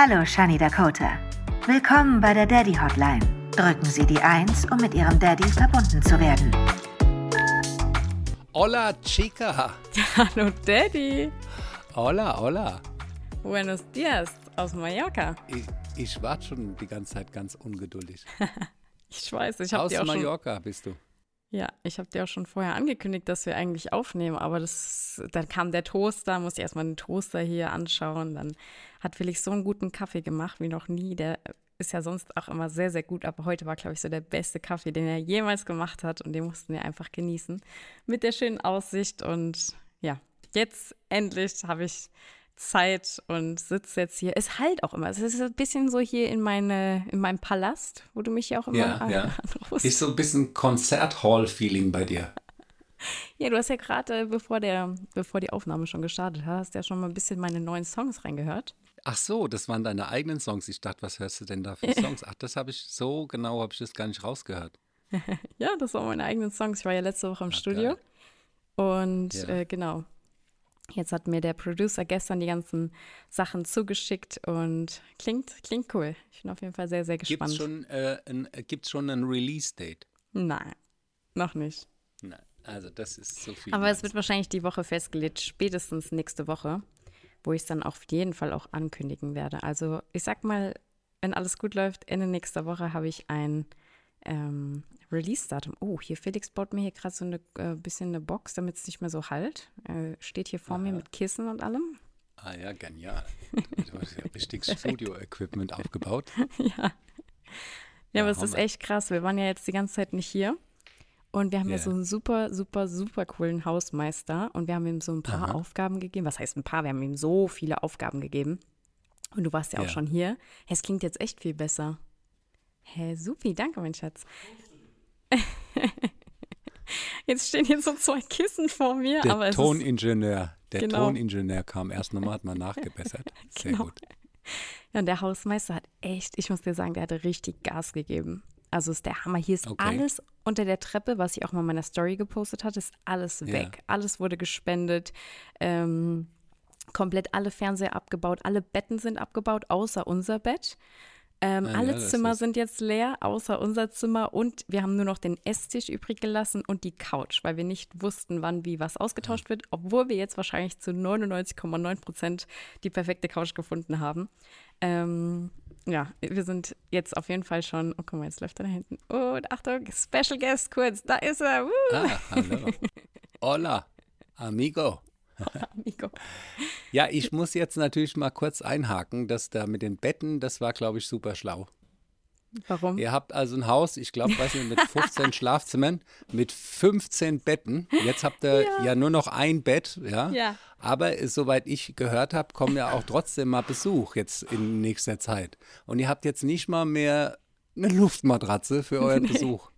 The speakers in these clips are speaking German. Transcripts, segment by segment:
Hallo, Shani Dakota. Willkommen bei der Daddy Hotline. Drücken Sie die 1, um mit Ihrem Daddy verbunden zu werden. Hola, chica. Hallo Daddy. Hola, hola. Buenos dias aus Mallorca. Ich, ich warte schon die ganze Zeit ganz ungeduldig. Ich weiß, ich habe Aus dir auch schon Mallorca bist du. Ja, ich habe dir auch schon vorher angekündigt, dass wir eigentlich aufnehmen, aber das, dann kam der Toaster, musste erstmal den Toaster hier anschauen. Dann hat Felix so einen guten Kaffee gemacht wie noch nie. Der ist ja sonst auch immer sehr, sehr gut, aber heute war, glaube ich, so der beste Kaffee, den er jemals gemacht hat und den mussten wir einfach genießen. Mit der schönen Aussicht und ja, jetzt endlich habe ich Zeit und sitze jetzt hier. Es halt auch immer. Es ist ein bisschen so hier in, meine, in meinem Palast, wo du mich ja auch immer Ja, an- ja. anrufst. Ist so ein bisschen Konzerthall-Feeling bei dir. Ja, du hast ja gerade, äh, bevor, der, bevor die Aufnahme schon gestartet hat, hast ja schon mal ein bisschen meine neuen Songs reingehört. Ach so, das waren deine eigenen Songs. Ich dachte, was hörst du denn da für Songs? Ach, das habe ich so genau, habe ich das gar nicht rausgehört. Ja, das waren meine eigenen Songs. Ich war ja letzte Woche im Ah, Studio. Und Ja. äh, genau. Jetzt hat mir der Producer gestern die ganzen Sachen zugeschickt und klingt, klingt cool. Ich bin auf jeden Fall sehr, sehr Gibt gespannt. es schon, äh, ein, äh, gibt's schon ein Release-Date? Nein, noch nicht. Nein, also das ist so viel. Aber es wird wahrscheinlich die Woche festgelegt, spätestens nächste Woche, wo ich es dann auf jeden Fall auch ankündigen werde. Also ich sag mal, wenn alles gut läuft, Ende nächster Woche habe ich ein ähm, Release-Datum. Oh, hier Felix baut mir hier gerade so ein äh, bisschen eine Box, damit es nicht mehr so halt. Äh, steht hier vor mir mit Kissen und allem. Ah ja, genial. Du hast ja richtig Studio-Equipment aufgebaut. ja. Ja, aber es ist echt krass. Wir waren ja jetzt die ganze Zeit nicht hier. Und wir haben ja Ja. so einen super, super, super coolen Hausmeister. Und wir haben ihm so ein paar Aha. Aufgaben gegeben. Was heißt ein paar? Wir haben ihm so viele Aufgaben gegeben. Und du warst ja auch Ja. schon hier. Es klingt jetzt echt viel besser. Hä, hey, supi, danke, mein Schatz. Jetzt stehen hier so zwei Kissen vor mir, Der aber Toningenieur, der Genau. Toningenieur kam erst nochmal, hat mal nachgebessert. Sehr Genau. gut. Ja, und der Hausmeister hat echt, ich muss dir sagen, der hatte richtig Gas gegeben. Also ist der Hammer. Hier ist Okay. alles unter der Treppe, was ich auch mal in meiner Story gepostet hatte, ist alles Ja. weg. Alles wurde gespendet. Ähm, komplett alle Fernseher abgebaut, alle Betten sind abgebaut, außer unser Bett. Ähm, ja, alle das Zimmer sind jetzt leer, außer unser Zimmer. Und wir haben nur noch den Esstisch übrig gelassen und die Couch, weil wir nicht wussten, wann wie was ausgetauscht wird, obwohl wir jetzt wahrscheinlich zu 99,9 Prozent die perfekte Couch gefunden haben. Ähm, ja, wir sind jetzt auf jeden Fall schon. Oh, guck mal, jetzt läuft er da hinten. Oh, und Achtung, Special Guest kurz, da ist er. Woo, Ah, hallo. Hola, amigo. Amigo. Ja, ich muss jetzt natürlich mal kurz einhaken, dass da mit den Betten, das war, glaube ich, super schlau. Warum? Ihr habt also ein Haus, ich glaube, weiß nicht, mit 15 Schlafzimmern, mit 15 Betten. Jetzt habt ihr ja, nur noch ein Bett, ja. Ja. Aber äh, soweit ich gehört habe, kommen ja auch trotzdem mal Besuch jetzt in nächster Zeit. Und ihr habt jetzt nicht mal mehr eine Luftmatratze für euren Besuch.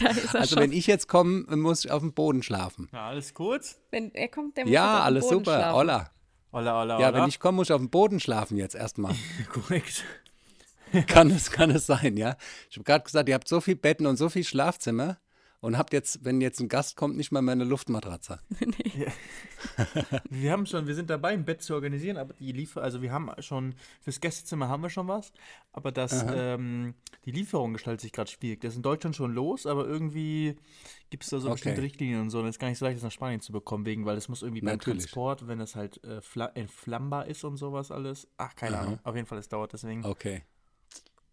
Da ist er Also schon. wenn ich jetzt komme, muss ich auf dem Boden schlafen. Na, alles gut? Wenn er kommt, der muss Ja, auf dem alles Boden super. schlafen. Holla. Holla, holla, Ja, holla. wenn ich komme, muss ich auf dem Boden schlafen jetzt erstmal. Korrekt. Kann es, kann es sein, ja. Ich habe gerade gesagt, ihr habt so viel Betten und so viel Schlafzimmer und habt jetzt, wenn jetzt ein Gast kommt, nicht mal mehr eine Luftmatratze. Wir haben schon, wir sind dabei, ein Bett zu organisieren, aber die Liefer, also wir haben schon, fürs Gästezimmer haben wir schon was, aber das, ähm, die Lieferung gestaltet sich gerade schwierig. Das ist in Deutschland schon los, aber irgendwie gibt es da so Okay. bestimmte Richtlinien und so und es ist gar nicht so leicht, das nach Spanien zu bekommen, wegen, weil es muss irgendwie beim Natürlich. Transport, wenn das halt äh, fla- entflammbar ist und sowas alles. Ach, keine Aha. Ahnung. Auf jeden Fall, es dauert deswegen. Okay,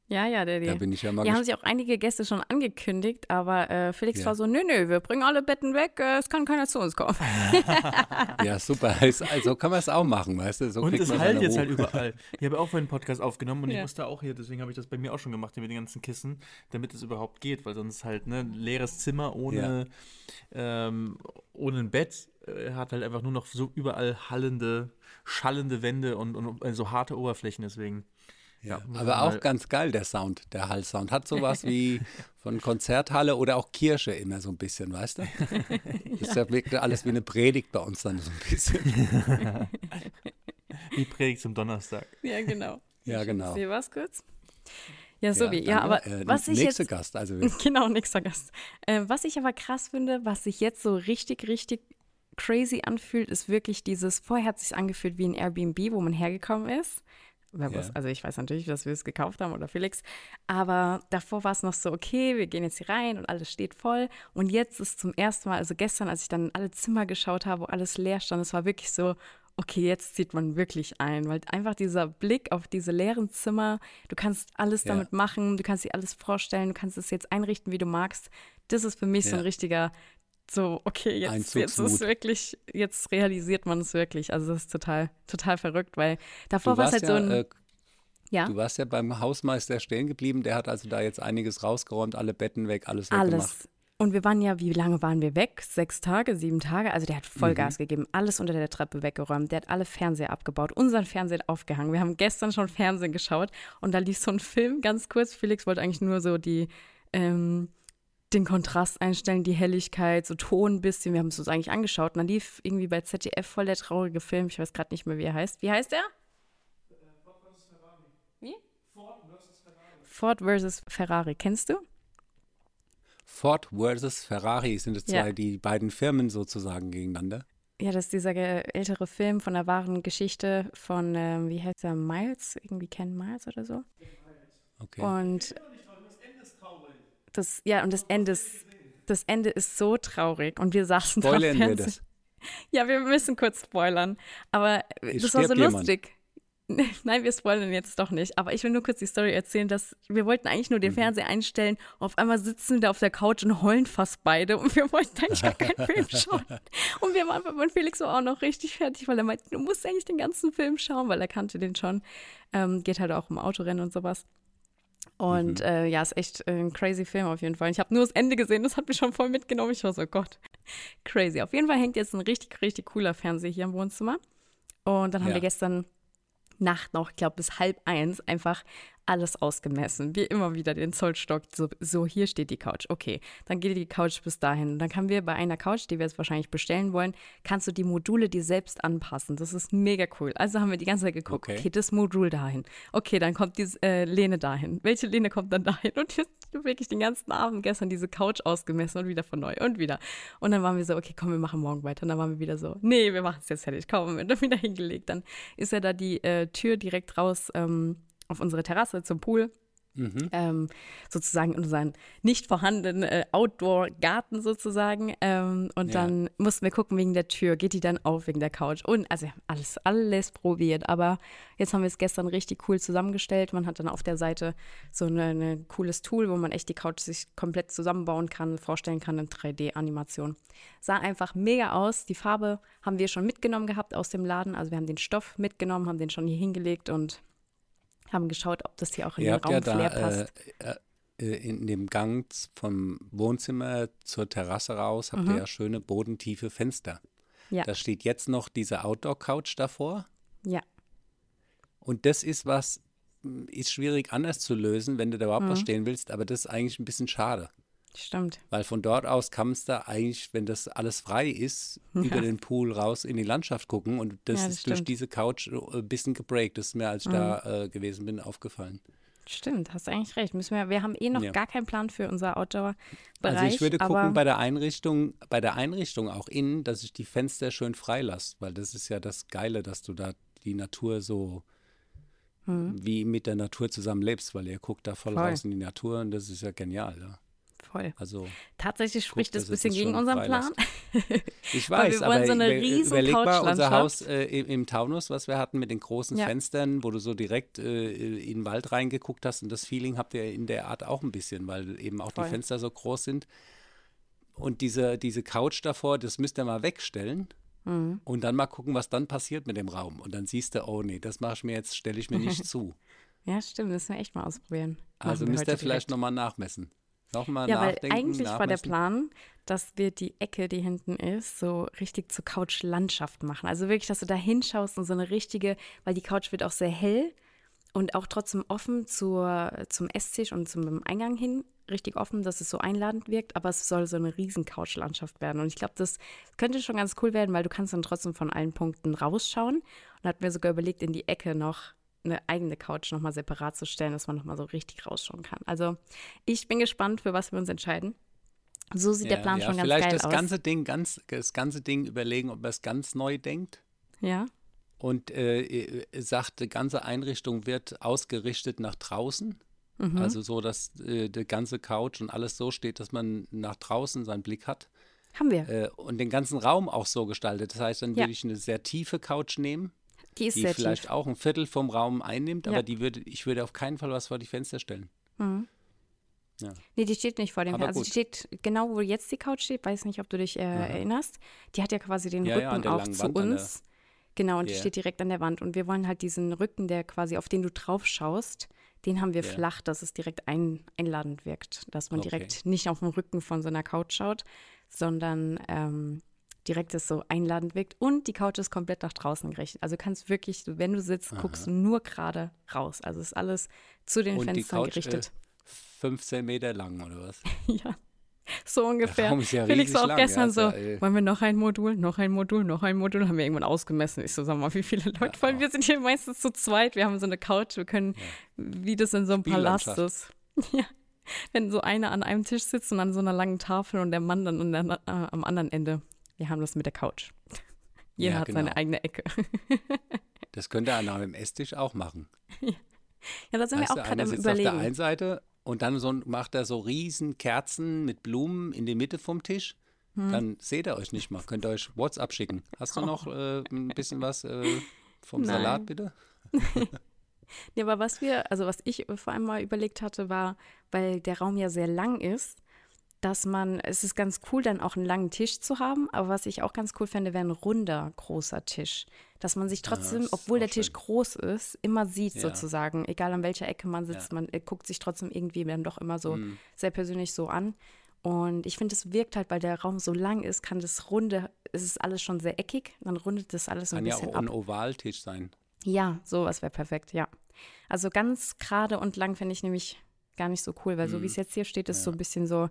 Ja, ja, der, da bin ich ja mal Die haben sich auch einige Gäste schon angekündigt, aber äh, Felix Ja. war so, nö, nö, wir bringen alle Betten weg, äh, es kann keiner zu uns kommen. Ja, super. Ist- Also kann man es auch machen, weißt du? So Und kriegt es man halt jetzt Ruhe. halt überall. Ich habe auch vorhin einen Podcast aufgenommen und Ja. ich musste auch hier, deswegen habe ich das bei mir auch schon gemacht, hier mit den ganzen Kissen, damit es überhaupt geht, weil sonst halt ne leeres Zimmer ohne, ähm, ohne ein Bett äh, hat halt einfach nur noch so überall hallende, schallende Wände und, und so harte Oberflächen, deswegen. Ja, aber auch ganz geil, der Sound, der Hallsound. Hat sowas wie von Konzerthalle oder auch Kirche immer so ein bisschen, weißt du? Das ist ja wirklich alles wie eine Predigt bei uns dann so ein bisschen. Wie Predigt zum Donnerstag. ja, genau. Ja, genau. Sehe was kurz? Ja, so wie. Ja, aber Äh, was ich nächste jetzt. Gast, also Genau, nächster Gast. Äh, was ich aber krass finde, was sich jetzt so richtig, richtig crazy anfühlt, ist wirklich dieses, vorher hat es sich angefühlt wie ein Airbnb, wo man hergekommen ist. Ja. Also ich weiß natürlich, dass wir es gekauft haben oder Felix. Aber davor war es noch so, okay, wir gehen jetzt hier rein und alles steht voll. Und jetzt ist zum ersten Mal, also gestern, als ich dann in alle Zimmer geschaut habe, wo alles leer stand, es war wirklich so, okay, jetzt zieht man wirklich ein. Weil einfach dieser Blick auf diese leeren Zimmer, du kannst alles Ja. damit machen, du kannst dir alles vorstellen, du kannst es jetzt einrichten, wie du magst. Das ist für mich so Ja. ein richtiger, so, okay, jetzt, jetzt ist wirklich, jetzt realisiert man es wirklich. Also das ist total, total verrückt, weil davor war es halt so ja, ein, äh, ja, du warst ja beim Hausmeister stehen geblieben, der hat also da jetzt einiges rausgeräumt, alle Betten weg, alles weggemacht. alles. Und wir waren ja, wie lange waren wir weg? Sechs Tage, sieben Tage? Also der hat Mhm. Vollgas gegeben, alles unter der Treppe weggeräumt, der hat alle Fernseher abgebaut, unseren Fernseher aufgehangen. Wir haben gestern schon Fernsehen geschaut und da lief so ein Film ganz kurz. Felix wollte eigentlich nur so die, ähm, den Kontrast einstellen, die Helligkeit, so Ton ein bisschen. Wir haben es uns eigentlich angeschaut und dann lief irgendwie bei ZDF voll der traurige Film. Ich weiß gerade nicht mehr, wie er heißt. Wie heißt er? Wie? Ford versus Ferrari. Kennst du? Ford versus Ferrari sind Ja. zwei, die beiden Firmen sozusagen gegeneinander. Ja, das ist dieser ältere Film von der wahren Geschichte von, ähm, wie heißt er, Miles? Irgendwie Ken Miles oder so. Okay. Und das, ja, und das Ende ist, das Ende ist so traurig. Und wir saßen da Spoilern wir Fernsehen. das. Ja, wir müssen kurz spoilern. Aber Es das war so jemand. lustig. Nein, wir spoilern jetzt doch nicht. Aber ich will nur kurz die Story erzählen, dass wir wollten eigentlich nur den Mhm. Fernseher einstellen. Auf einmal sitzen wir da auf der Couch und heulen fast beide. Und wir wollten eigentlich gar keinen Film schauen. Und wir waren bei Felix war auch noch richtig fertig, weil er meinte, du musst eigentlich den ganzen Film schauen, weil er kannte den schon. Ähm, geht halt auch um Autorennen und sowas. Und Mhm. äh, ja, ist echt äh, ein crazy Film auf jeden Fall. Und ich habe nur das Ende gesehen, das hat mich schon voll mitgenommen. Ich war so, Gott, crazy. Auf jeden Fall hängt jetzt ein richtig, richtig cooler Fernseher hier im Wohnzimmer. Und dann haben Ja. wir gestern Nacht noch, ich glaube bis halb eins, einfach alles ausgemessen. Wie immer wieder den Zollstock. So, so, hier steht die Couch. Okay, dann geht die Couch bis dahin. Und dann können wir bei einer Couch, die wir jetzt wahrscheinlich bestellen wollen, kannst du die Module dir selbst anpassen. Das ist mega cool. Also haben wir die ganze Zeit geguckt, okay, Okay. das Modul dahin. Okay, dann kommt diese äh, Lehne dahin. Welche Lehne kommt dann dahin? Und wir haben wirklich den ganzen Abend gestern diese Couch ausgemessen und wieder von neu und wieder. Und dann waren wir so, okay, komm, wir machen morgen weiter. Und dann waren wir wieder so, nee, wir machen es jetzt fertig. Komm, und dann wieder hingelegt. Dann ist ja da die äh, Tür direkt raus ähm, auf unsere Terrasse zum Pool. Mhm. Ähm, sozusagen in unseren nicht vorhandenen äh, Outdoor-Garten sozusagen. Ähm, und Ja. dann mussten wir gucken wegen der Tür, geht die dann auf wegen der Couch. Und also wir haben alles, alles probiert. Aber jetzt haben wir es gestern richtig cool zusammengestellt. Man hat dann auf der Seite so ein cooles Tool, wo man echt die Couch sich komplett zusammenbauen kann, vorstellen kann in 3D-Animation. Sah einfach mega aus. Die Farbe haben wir schon mitgenommen gehabt aus dem Laden. Also wir haben den Stoff mitgenommen, haben den schon hier hingelegt und haben geschaut, ob das hier auch in Ihr den habt ja da passt. äh, äh, in dem Gang vom Wohnzimmer zur Terrasse raus, habt ihr ja schöne bodentiefe Fenster. Mhm. Ja. Da steht jetzt noch diese Outdoor-Couch davor. Ja, Und das ist was, ist schwierig anders zu lösen, wenn du da überhaupt Mhm. was stehen willst, aber das ist eigentlich ein bisschen schade. Stimmt. Weil von dort aus kannst du eigentlich, wenn das alles frei ist, über den Pool raus in die Landschaft gucken. Und das, Ja, das ist durch stimmt. diese Couch äh, ein bisschen gebreakt. Das ist mir, als ich da äh, gewesen bin, aufgefallen. Stimmt, hast eigentlich recht. Müssen wir, wir haben eh noch Ja. gar keinen Plan für unser Outdoor-Bereich. Also ich würde gucken bei der Einrichtung, bei der Einrichtung auch innen, dass ich die Fenster schön frei lasse, weil das ist ja das Geile, dass du da die Natur so Hm. wie mit der Natur zusammen lebst, weil ihr guckt da voll, Voll. raus in die Natur und das ist ja genial. Ja. Voll. Also Tatsächlich spricht das dass ein bisschen das gegen unseren Plan. ich weiß, aber so eine riesen überleg mal unser. Haus äh, im, im Taunus, was wir hatten mit den großen Ja. Fenstern, wo du so direkt äh, in den Wald reingeguckt hast und das Feeling habt ihr in der Art auch ein bisschen, weil eben auch Voll. die Fenster so groß sind. Und diese, diese Couch davor, das müsst ihr mal wegstellen. Mhm. Und dann mal gucken, was dann passiert mit dem Raum. Und dann siehst du, oh nee, das mache ich mir jetzt, stelle ich mir nicht zu. Ja, stimmt, müssen wir echt mal ausprobieren. Also Machen wir müsst ihr vielleicht nochmal nachmessen. Nochmal Ja, weil nachdenken. eigentlich war der. Plan, dass wir die Ecke, die hinten ist, so richtig zur Couch-Landschaft machen. Also wirklich, dass du da hinschaust und so eine richtige, weil die Couch wird auch sehr hell und auch trotzdem offen zur, zum Esstisch und zum Eingang hin, richtig offen, dass es so einladend wirkt, aber es soll so eine riesen Couch-Landschaft werden. Und ich glaube, das könnte schon ganz cool werden, weil du kannst dann trotzdem von allen Punkten rausschauen. Und hat mir sogar überlegt, in die Ecke noch eine eigene Couch nochmal separat zu stellen, dass man nochmal so richtig rausschauen kann. Also ich bin gespannt, für was wir uns entscheiden. So sieht der Ja, Plan ja, schon ganz vielleicht geil das aus. ganze Ding, ganz, das ganze Ding überlegen, ob man es ganz neu denkt. ja, und äh, äh, sagt, die ganze Einrichtung wird ausgerichtet nach draußen. Mhm. Also so, dass äh, die ganze Couch und alles so steht, dass man nach draußen seinen Blick hat. Haben wir. Äh, und den ganzen Raum auch so gestaltet. Das heißt, dann Ja. würde ich eine sehr tiefe Couch nehmen, die ist die sehr vielleicht tief. auch ein Viertel vom Raum einnimmt, Ja. aber die würde, ich würde auf keinen Fall was vor die Fenster stellen. Mhm. Ja. Nee, die steht nicht vor dem Aber Also die steht genau, wo jetzt die Couch steht. Weiß nicht, ob du dich äh, erinnerst. Die hat ja quasi den Ja, ja, Rücken der auch zu Wand uns. Genau, und die Ja. steht direkt an der Wand. Und wir wollen halt diesen Rücken, der quasi, auf den du drauf schaust, den haben wir Ja. flach, dass es direkt ein, einladend wirkt. Dass man Okay. direkt nicht auf den Rücken von so einer Couch schaut, sondern ähm, direkt es so einladend wirkt. Und die Couch ist komplett nach draußen gerichtet. Also du kannst wirklich, wenn du sitzt, guckst du nur gerade raus. Also ist alles zu den Und die Fenstern Couch äh, gerichtet. 15 Meter lang oder was? Ja, so ungefähr. Ist ja Felix war auch lang, gestern ja, ist so, ja, äh, wollen wir noch ein Modul, noch ein Modul, noch ein Modul, haben wir irgendwann ausgemessen. Ich so, sag mal, wie viele Leute, weil wir sind hier meistens zu zweit, wir haben so eine Couch, wir können, wie das in so einem Palast ist. Ja, wenn so einer an einem Tisch sitzt und an so einer langen Tafel und der Mann dann an der, äh, am anderen Ende. Wir haben das mit der Couch. Jeder Ja, hat seine genau. eigene Ecke. Das könnte einer am Esstisch auch machen. Ja, da sind Weißt wir auch gerade am sitzt auf der überlegen. einen Seite und dann so, macht er so riesen Kerzen mit Blumen in die Mitte vom Tisch. Hm. Dann seht ihr euch nicht mal. Könnt ihr euch WhatsApp schicken. Hast du noch äh, ein bisschen was äh, vom. Nein. Salat, bitte? Ja, aber was wir, also was ich vor allem mal überlegt hatte, war, weil der Raum ja sehr lang ist, dass man, es ist ganz cool, dann auch einen langen Tisch zu haben, aber was ich auch ganz cool fände, wäre ein runder, großer Tisch. Dass man sich trotzdem, ist obwohl der auch Tisch schön. groß ist, immer sieht Ja. sozusagen, egal an welcher Ecke man sitzt, man äh, guckt sich trotzdem irgendwie dann doch immer so Mhm. sehr persönlich so an. Und ich finde, es wirkt halt, weil der Raum so lang ist, kann das runde, es ist alles schon sehr eckig, dann rundet das alles so ein Kann ja bisschen auch ein Ovaltisch sein. Ja, sowas wäre perfekt, ja. Also ganz gerade und lang finde ich nämlich gar nicht so cool, weil so wie es jetzt hier steht, ist so ein bisschen so,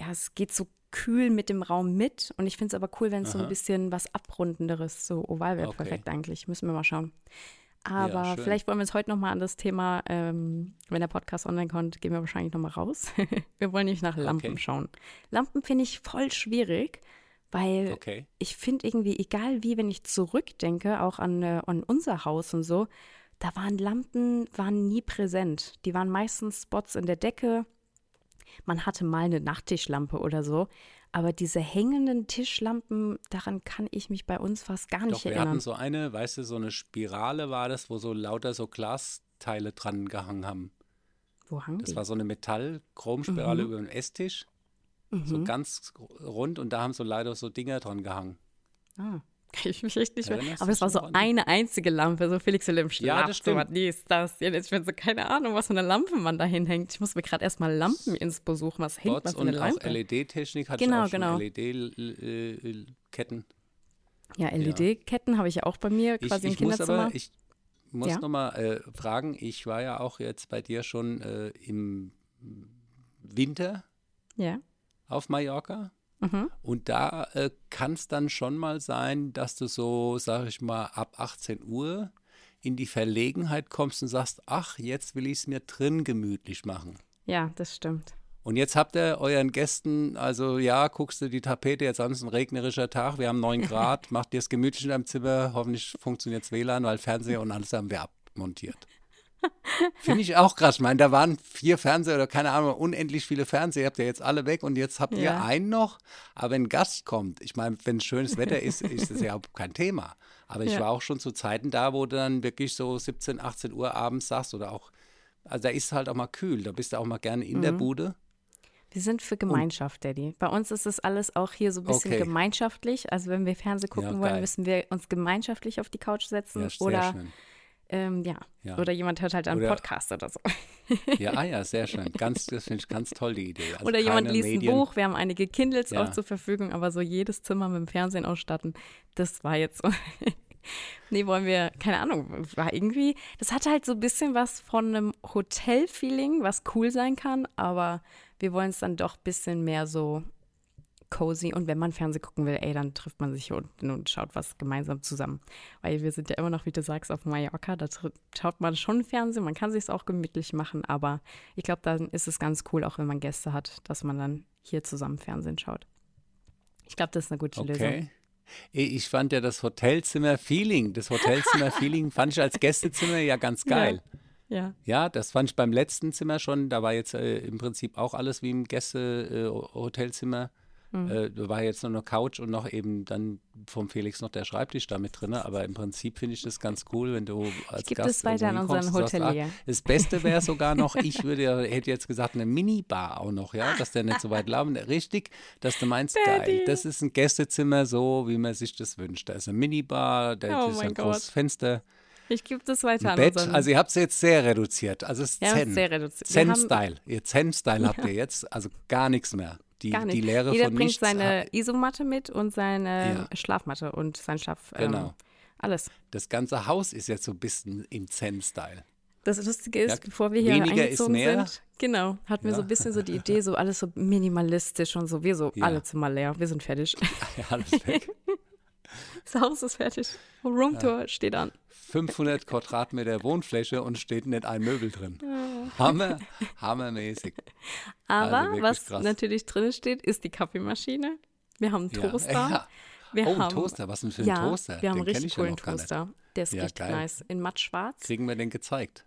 ja, es geht so kühl mit dem Raum mit und ich finde es aber cool, wenn es so ein bisschen was Abrundenderes, so oval wäre Okay. perfekt eigentlich. Müssen wir mal schauen. Aber schön. vielleicht wollen wir uns heute nochmal an das Thema, ähm, wenn der Podcast online kommt, gehen wir wahrscheinlich nochmal raus. wir wollen nicht nach Lampen Okay. schauen. Lampen finde ich voll schwierig, weil Okay. ich finde irgendwie, egal wie, wenn ich zurückdenke, auch an, äh, an unser Haus und so, da waren Lampen, waren nie präsent. Die waren meistens Spots in der Decke. Man hatte mal eine Nachttischlampe oder so. Aber diese hängenden Tischlampen, daran kann ich mich bei uns fast gar nicht Doch, wir erinnern. hatten so eine, weißt du, so eine Spirale war das, wo so lauter so Glasteile dran gehangen haben. Wo hangen Das die? war so eine Metall-Chromspirale über den Esstisch. So Mhm. ganz rund und da haben so leider so Dinger dran gehangen. Ah, kann ich mich echt nicht mehr. Erinnerst Aber du es war so eine einzige Lampe, so Felix im Ja, das stimmt. dies, das. Ja, Ich bin so, keine Ahnung, was für eine Lampe man da hinhängt. Ich muss mir gerade erstmal Lampen ins besuchen. Was hängt man für eine und auch Lampe? LED-Technik hatte Genau, ich auch genau. LED-Ketten. Ja, LED-Ketten habe ich ja auch bei mir Ich, quasi im ich muss Kinderzimmer. aber, ich muss Ja. noch mal äh, fragen, ich war ja auch jetzt bei dir schon äh, im Winter ja. auf Mallorca. Mhm. Und da äh, kann es dann schon mal sein, dass du so, sag ich mal, ab 18 Uhr in die Verlegenheit kommst und sagst, ach, jetzt will ich es mir drin gemütlich machen. ja, das stimmt. Und jetzt habt ihr euren Gästen, also ja, guckst du die Tapete, jetzt ist ein regnerischer Tag, wir haben 9 Grad, macht dir es gemütlich in deinem Zimmer, hoffentlich funktioniert WLAN, weil Fernseher und alles haben wir abmontiert. Finde ich auch krass. Ich meine, da waren vier Fernseher oder keine Ahnung, unendlich viele Fernseher, habt ihr jetzt alle weg und jetzt habt ihr Ja. einen noch. Aber wenn ein Gast kommt, ich meine, wenn schönes Wetter ist, ist es ja kein Thema. Aber ich Ja. war auch schon zu Zeiten da, wo du dann wirklich so 17, 18 Uhr abends sagst oder auch, also da ist es halt auch mal kühl, da bist du auch mal gerne in Mhm. der Bude. Wir sind für Gemeinschaft, Daddy. Bei uns ist es alles auch hier so ein bisschen Okay. gemeinschaftlich. Also wenn wir Fernsehen gucken Ja, wollen, müssen wir uns gemeinschaftlich auf die Couch setzen. Ja, oder, schön. Ähm, ja. Ja. oder jemand hört halt einen Oder- Podcast oder so. Ja, ah ja, sehr schön. Ganz, das finde ich ganz toll, die Idee. Also oder jemand liest Medien. ein Buch. Wir haben einige Kindles Ja. auch zur Verfügung, aber so jedes Zimmer mit dem Fernsehen ausstatten, das war jetzt so. nee, wollen wir, keine Ahnung, war irgendwie, das hatte halt so ein bisschen was von einem Hotel-Feeling, was cool sein kann, aber wir wollen es dann doch ein bisschen mehr so cozy und wenn man Fernsehen gucken will, ey, dann trifft man sich hier unten und schaut was gemeinsam zusammen. Weil wir sind ja immer noch, wie du sagst, auf Mallorca, da schaut man schon Fernsehen, man kann sich auch gemütlich machen, aber ich glaube, dann ist es ganz cool, auch wenn man Gäste hat, dass man dann hier zusammen Fernsehen schaut. Ich glaube, das ist eine gute Lösung. Okay. Ich fand ja das Hotelzimmer-Feeling, das Hotelzimmer-Feeling fand ich als Gästezimmer ja ganz geil. Ja. Ja, das fand ich beim letzten Zimmer schon. Da war jetzt äh, im Prinzip auch alles wie im Gäste-Hotelzimmer. Mhm. Äh, da war jetzt nur eine Couch und noch eben dann vom Felix noch der Schreibtisch da mit drin. Aber im Prinzip finde ich das ganz cool, wenn du als gebe Gast das weiter an unseren und sagst, Hotelier. ah, Das Beste wäre sogar noch, ich würde ja, hätte jetzt gesagt, eine Minibar auch noch, ja, dass der nicht so weit laufen. Richtig, dass du meinst, geil, Daddy. das ist ein Gästezimmer so, wie man sich das wünscht. Da ist eine Minibar, da Oh ist ein großes Gott. Fenster. Ich gebe das weiter an Bett, unseren. also ihr habt es jetzt sehr reduziert. Also es ist Ja, Zen. Zen-Style. Ihr Zen-Style habt ihr jetzt, also gar nichts mehr. Die, Gar nicht. die Lehre Jeder von bringt nichts. seine Isomatte mit und seine Ja. Schlafmatte und sein Schlaf. Ähm, Genau. alles. Das ganze Haus ist jetzt so ein bisschen im Zen-Style. Das Lustige ist, Ja, bevor wir hier eingezogen sind, genau, hatten wir Ja. so ein bisschen so die Idee, so alles so minimalistisch und so, wir so, Ja. alle Zimmer leer, wir sind fertig. Ja, alles weg. Das Haus ist fertig. Roomtour steht an. 500 Quadratmeter Wohnfläche und steht nicht ein Möbel drin. Hammer, hammermäßig. Aber Also was krass. natürlich drin steht, ist die Kaffeemaschine. Wir haben einen Ja, Toaster. ja. Wir Oh, ein haben, Toaster, was denn für ein ja, Toaster? Wir haben einen richtig ich ja coolen. Toaster. Der ist Ja, richtig geil. nice. In matt schwarz. Kriegen wir den gezeigt?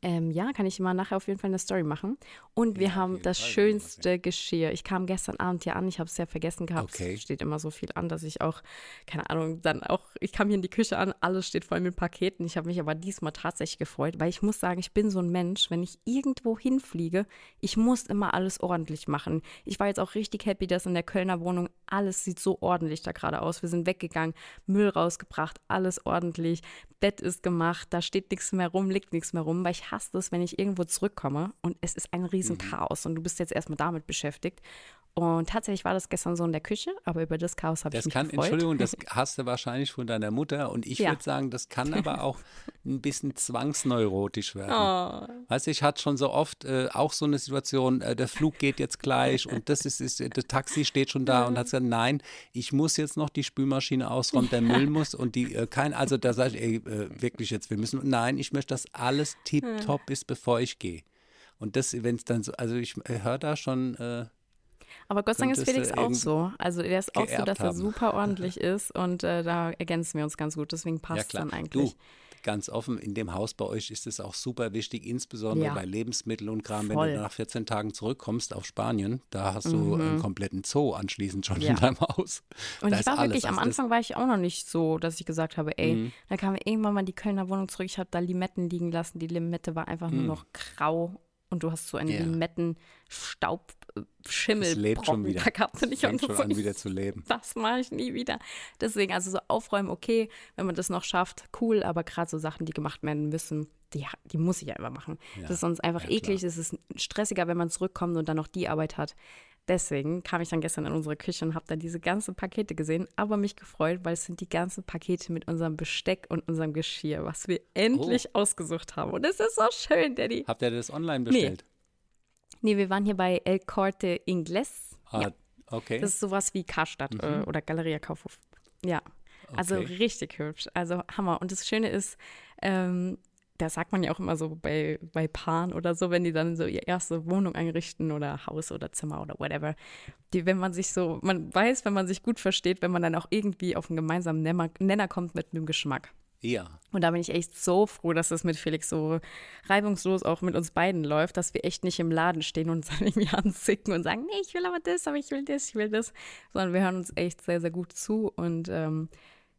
Ähm, ja, kann ich mal nachher auf jeden Fall eine Story machen. Und wir Ja, haben das Fall, schönste Geschirr. Ich kam gestern Abend hier an, ich habe es ja vergessen gehabt. Okay. Es steht immer so viel an, dass ich auch, keine Ahnung, dann auch, ich kam hier in die Küche an, alles steht voll mit Paketen. Ich habe mich aber diesmal tatsächlich gefreut, weil ich muss sagen, ich bin so ein Mensch, wenn ich irgendwo hinfliege, ich muss immer alles ordentlich machen. Ich war jetzt auch richtig happy, dass in der Kölner Wohnung alles sieht so ordentlich da gerade aus. Wir sind weggegangen, Müll rausgebracht, alles ordentlich. Bett ist gemacht, da steht nichts mehr rum, liegt nichts mehr rum, weil ich hasse es, wenn ich irgendwo zurückkomme und es ist ein Riesenchaos und du bist jetzt erstmal damit beschäftigt. Und tatsächlich war das gestern so in der Küche, aber über das Chaos habe ich mich kann, gefreut. Entschuldigung, das hast du wahrscheinlich von deiner Mutter und ich Ja. würde sagen, das kann aber auch ein bisschen zwangsneurotisch werden. Oh, Weißt du, ich hatte schon so oft äh, auch so eine Situation, äh, der Flug geht jetzt gleich und das ist, ist das Taxi steht schon da und hat gesagt, nein, ich muss jetzt noch die Spülmaschine ausräumen, der Müll muss und die äh, kein, also da sage ich, ey, äh, wirklich jetzt, wir müssen, nein, ich möchte, dass alles tipptopp ist, bevor ich gehe. Und das, wenn es dann so, also ich äh, höre da schon, äh, aber Gott sei Dank ist Felix auch so. Also er ist auch so, dass er haben. super ordentlich ist und äh, da ergänzen wir uns ganz gut. Deswegen ja passt klar, dann eigentlich. du, ganz offen, in dem Haus bei euch ist es auch super wichtig, insbesondere Ja. bei Lebensmitteln und Kram, wenn Voll. Mhm. du nach 14 Tagen zurückkommst auf Spanien, da hast du einen kompletten Zoo anschließend schon Ja. in deinem Haus. Und Da ich war wirklich, am Anfang war ich auch noch nicht so, dass ich gesagt habe, ey, Mhm. dann kam irgendwann mal die Kölner Wohnung zurück, ich habe da Limetten liegen lassen, die Limette war einfach nur noch grau und du hast so einen Mhm. Ja. Limettenstaub, Schimmel, Es schon wieder. da und ich Fängt schon so, an, wieder zu leben. das mache ich nie wieder. Deswegen, also so aufräumen, okay, wenn man das noch schafft, cool, aber gerade so Sachen, die gemacht werden müssen, die, die muss ich einfach machen. Ja, Das ist sonst einfach ja, eklig, es ist stressiger, wenn man zurückkommt und dann noch die Arbeit hat. Deswegen kam ich dann gestern in unsere Küche und habe dann diese ganzen Pakete gesehen, aber mich gefreut, weil es sind die ganzen Pakete mit unserem Besteck und unserem Geschirr, was wir endlich Oh. ausgesucht haben. Und es ist so schön, Daddy. Habt ihr das online bestellt? Nee, wir waren hier bei El Corte Ingles. Ah, Ja. okay. Das ist sowas wie Karstadt äh, oder Galeria Kaufhof. Ja, also Okay. richtig hübsch. Also Hammer. Und das Schöne ist, ähm, da sagt man ja auch immer so bei, bei Paaren oder so, wenn die dann so ihre erste Wohnung einrichten oder Haus oder Zimmer oder whatever, die, wenn man sich so, man weiß, wenn man sich gut versteht, wenn man dann auch irgendwie auf einen gemeinsamen Nenner, Nenner kommt mit einem Geschmack. Ja. Und da bin ich echt so froh, dass das mit Felix so reibungslos auch mit uns beiden läuft, dass wir echt nicht im Laden stehen und uns dann irgendwie anzicken und sagen, nee, ich will aber das, aber ich will das, ich will das, sondern wir hören uns echt sehr, sehr gut zu und ähm,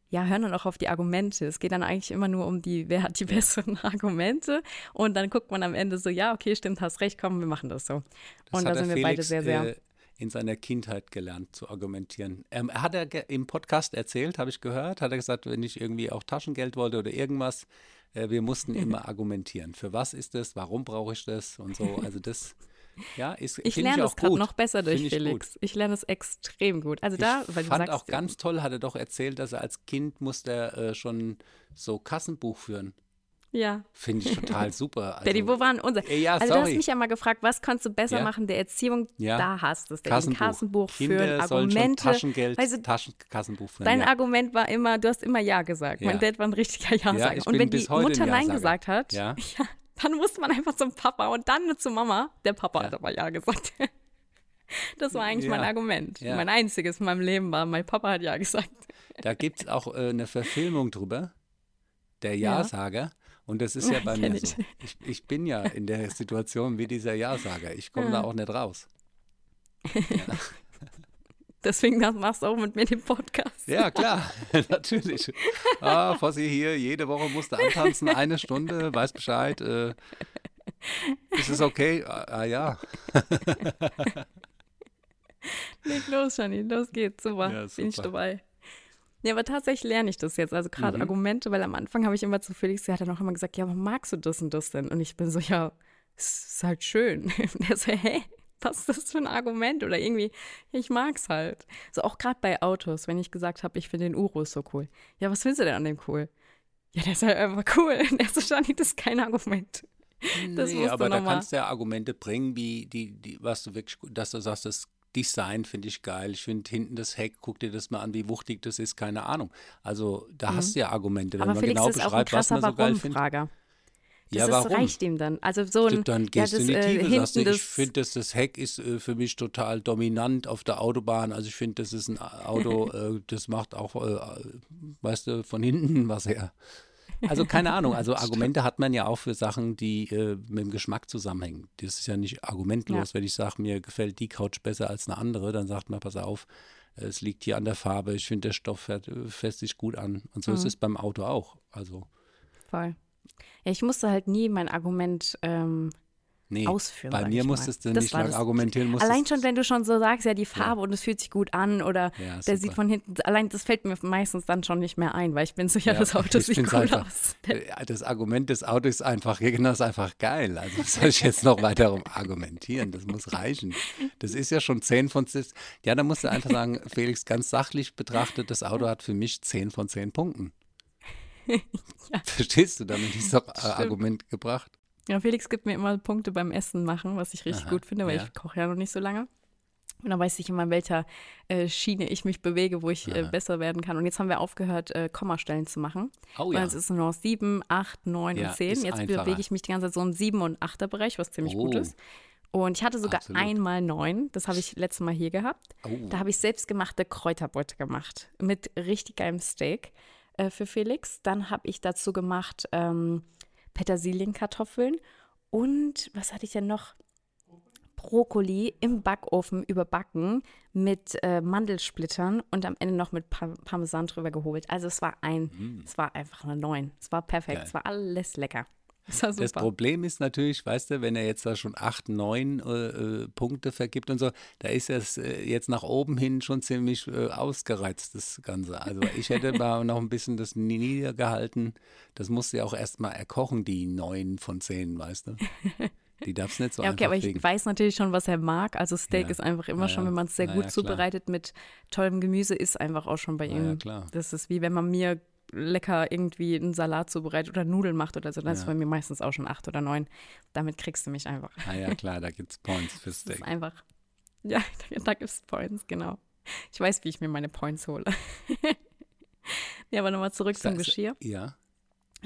ja, hören dann auch auf die Argumente. Es geht dann eigentlich immer nur um die, wer hat die besseren Argumente und dann guckt man am Ende so, ja, okay, stimmt, hast recht, komm, wir machen das so. Das und da sind wir Felix, beide sehr, sehr. Äh, in seiner Kindheit gelernt zu argumentieren. Ähm, hat er im Podcast erzählt, habe ich gehört, hat er gesagt, wenn ich irgendwie auch Taschengeld wollte oder irgendwas, äh, wir mussten immer argumentieren. Für was ist das? Warum brauche ich das? Und so. Also das, ja, ist ich lerne das gerade noch besser durch Finde ich Felix. Ich lerne es extrem gut. Also da, ich weil du fand auch ganz toll, hat er doch erzählt, dass er als Kind musste er äh, schon so Kassenbuch führen. Ja. Finde ich total super. Also, Daddy, wo waren unser? Äh, ja, also du hast sorry. mich ja mal gefragt, was kannst du besser Ja. machen der Erziehung? Ja. Da hast du es. Kassenbuch. Ein Kassenbuch führen, Argumente. Taschengeld, Also, Taschenkassenbuch führen. dein ja. Argument war immer, du hast immer Ja gesagt. Mein Dad war ein richtiger Ja-Sager. Und wenn die Mutter Nein gesagt hat, Ja. dann musste man einfach zum Papa und dann zur Mama. Der Papa hat aber Ja gesagt. Das war eigentlich mein. Argument. Mein einziges in meinem Leben war, mein Papa hat ja gesagt. Da gibt es auch äh, eine Verfilmung drüber, der Ja-Sager. Und das ist ja bei Kenn mir ich. so. Ich, ich bin ja in der Situation wie dieser Ja-Sager. Ich komme da Ja. auch nicht raus. Deswegen das machst du auch mit mir den Podcast. Ja, klar, natürlich. Ah, Fossi hier, jede Woche musste antanzen, eine Stunde, weiß Bescheid. Äh, ist es okay? Ah, ah ja. Leg los, Janine, los geht's. Super, Ja, bin ich super. dabei. Ja, aber tatsächlich lerne ich das jetzt. Also gerade Mhm. Argumente, weil am Anfang habe ich immer zu Felix, der hat dann auch immer gesagt, ja, warum magst du das und das denn? Und ich bin so, ja, es ist halt schön. Und der so, hä? Was ist das für ein Argument? Oder irgendwie, ich mag's halt. So auch gerade bei Autos, wenn ich gesagt habe, ich finde den Urus so cool. Ja, was findest du denn an dem cool? Ja, der ist halt einfach cool. Der ist so, Janine, das ist kein Argument. Das nee, aber da mal- kannst du ja Argumente bringen, wie die, die, was du wirklich, dass du sagst, das Design finde ich geil. Ich finde hinten das Heck, guck dir das mal an, wie wuchtig das ist, keine Ahnung. Also da hast du ja Argumente, wenn Mhm. Aber man Felix genau ist beschreibt, was man so geil findet. Das Ja, ist, warum? reicht ihm dann. Also so ein, Dann ja, gehst das, du in die äh, Tiefe, sagst du, ich das, finde, dass das Heck ist äh, für mich total dominant auf der Autobahn. Also ich finde, das ist ein Auto, äh, das macht auch, äh, weißt du, von hinten was her. Also keine Ahnung, also Argumente hat man ja auch für Sachen, die äh, mit dem Geschmack zusammenhängen. Das ist ja nicht argumentlos, wenn ich sage, mir gefällt die Couch besser als eine andere, dann sagt man, pass auf, es liegt hier an der Farbe, ich finde, der Stoff fährt, äh, fässt sich gut an. Und so Mhm. ist es beim Auto auch. Also, Voll. Ja, ich musste halt nie mein Argument ähm, nee, ausführen. bei mir mal. musstest du nicht lang argumentieren. Musstest, Allein schon, wenn du schon so sagst, ja, die Farbe und es fühlt sich gut an oder Ja, der sieht von hinten, allein das fällt mir meistens dann schon nicht mehr ein, weil ich bin so, ja, Ja, das Auto sieht cool einfach- aus. Ja, Das Argument des Autos ist einfach, ja, genau, ist einfach geil. Also was soll ich jetzt noch weiter rum argumentieren? Das muss reichen. Das ist ja schon 10 von 10. Ja, da musst du einfach sagen, Felix, ganz sachlich betrachtet, das Auto hat für mich 10 von 10 Punkten. Verstehst du? Damit ist doch ein Argument gebracht. Ja, Felix gibt mir immer Punkte beim Essen machen, was ich richtig Aha, gut finde, weil ja. ich koche ja noch nicht so lange. Und dann weiß ich immer, in welcher äh, Schiene ich mich bewege, wo ich äh, besser werden kann. Und jetzt haben wir aufgehört, äh, Kommastellen zu machen. Oh Weil ja. es ist nur noch 7, 8, 9 Ja, und 10. ist Jetzt einfacher. bewege ich mich die ganze Zeit so im 7 und 8er Bereich, was ziemlich gut Oh. ist. Und ich hatte sogar Absolut. einmal 9, das habe ich letztes Mal hier gehabt. Oh. Da habe ich selbstgemachte Kräuterbeute gemacht mit richtig geilem Steak äh, für Felix. Dann habe ich dazu gemacht ähm, Petersilienkartoffeln und was hatte ich denn noch? Brokkoli im Backofen überbacken mit äh, Mandelsplittern und am Ende noch mit pa Parmesan drüber gehobelt. Also es war ein, es war einfach eine 9. Es war perfekt, Mm. Geil. es war alles lecker. Es super. Das Problem ist natürlich, weißt du, wenn er jetzt da schon acht, neun äh, äh, Punkte vergibt und so, da ist es äh, jetzt nach oben hin schon ziemlich äh, ausgereizt, das Ganze. Also ich hätte mal noch ein bisschen das niedergehalten. Das musst du ja auch erstmal erkochen, die neun von zehn, weißt du? Die darfst du nicht so ja, okay, aber ich kriegen. weiß natürlich schon, was er mag. Also Steak Ja. ist einfach immer Ja, schon, wenn man es sehr gut zubereitet mit tollem Gemüse, ist einfach auch schon bei ihm. ja, klar. Das ist wie wenn man mir lecker irgendwie einen Salat zubereitet oder Nudeln macht oder so. Das ist Ja. bei mir meistens auch schon acht oder neun. Damit kriegst du mich einfach. Ah ja, klar, da gibt es Points für Das ist Steak. einfach. Ja, da gibt es Points, genau. Ich weiß, wie ich mir meine Points hole. ja, aber nochmal zurück zum Sa- sa- Geschirr. Ja,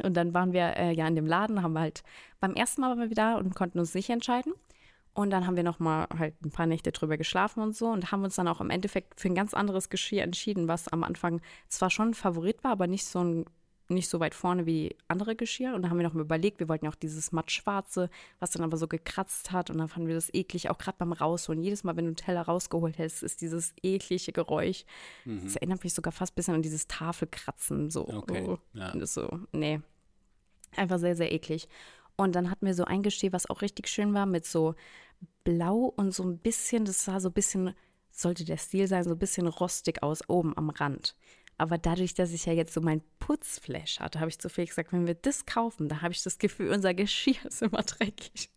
Und dann waren wir äh, ja in dem Laden, haben wir halt beim ersten Mal waren wir wieder und konnten uns nicht entscheiden. Und dann haben wir noch mal halt ein paar Nächte drüber geschlafen und so und haben uns dann auch im Endeffekt für ein ganz anderes Geschirr entschieden, was am Anfang zwar schon ein Favorit war, aber nicht so ein nicht so weit vorne wie andere Geschirr. Und da haben wir noch mal überlegt, wir wollten ja auch dieses mattschwarze, was dann aber so gekratzt hat. Und dann fanden wir das eklig, auch gerade beim Rausholen. Jedes Mal, wenn du einen Teller rausgeholt hättest, ist dieses eklige Geräusch. Das erinnert mich sogar fast ein bisschen an dieses Tafelkratzen. So. Okay, Oh. ja. Und das so, nee. Einfach sehr, sehr eklig. Und dann hatten wir so ein Geschirr, was auch richtig schön war, mit so blau und so ein bisschen, das sah so ein bisschen, sollte der Stil sein, so ein bisschen rostig aus, oben am Rand. Aber dadurch, dass ich ja jetzt so mein Putzflash hatte, habe ich zu Felix gesagt, wenn wir das kaufen, dann habe ich das Gefühl, unser Geschirr ist immer dreckig.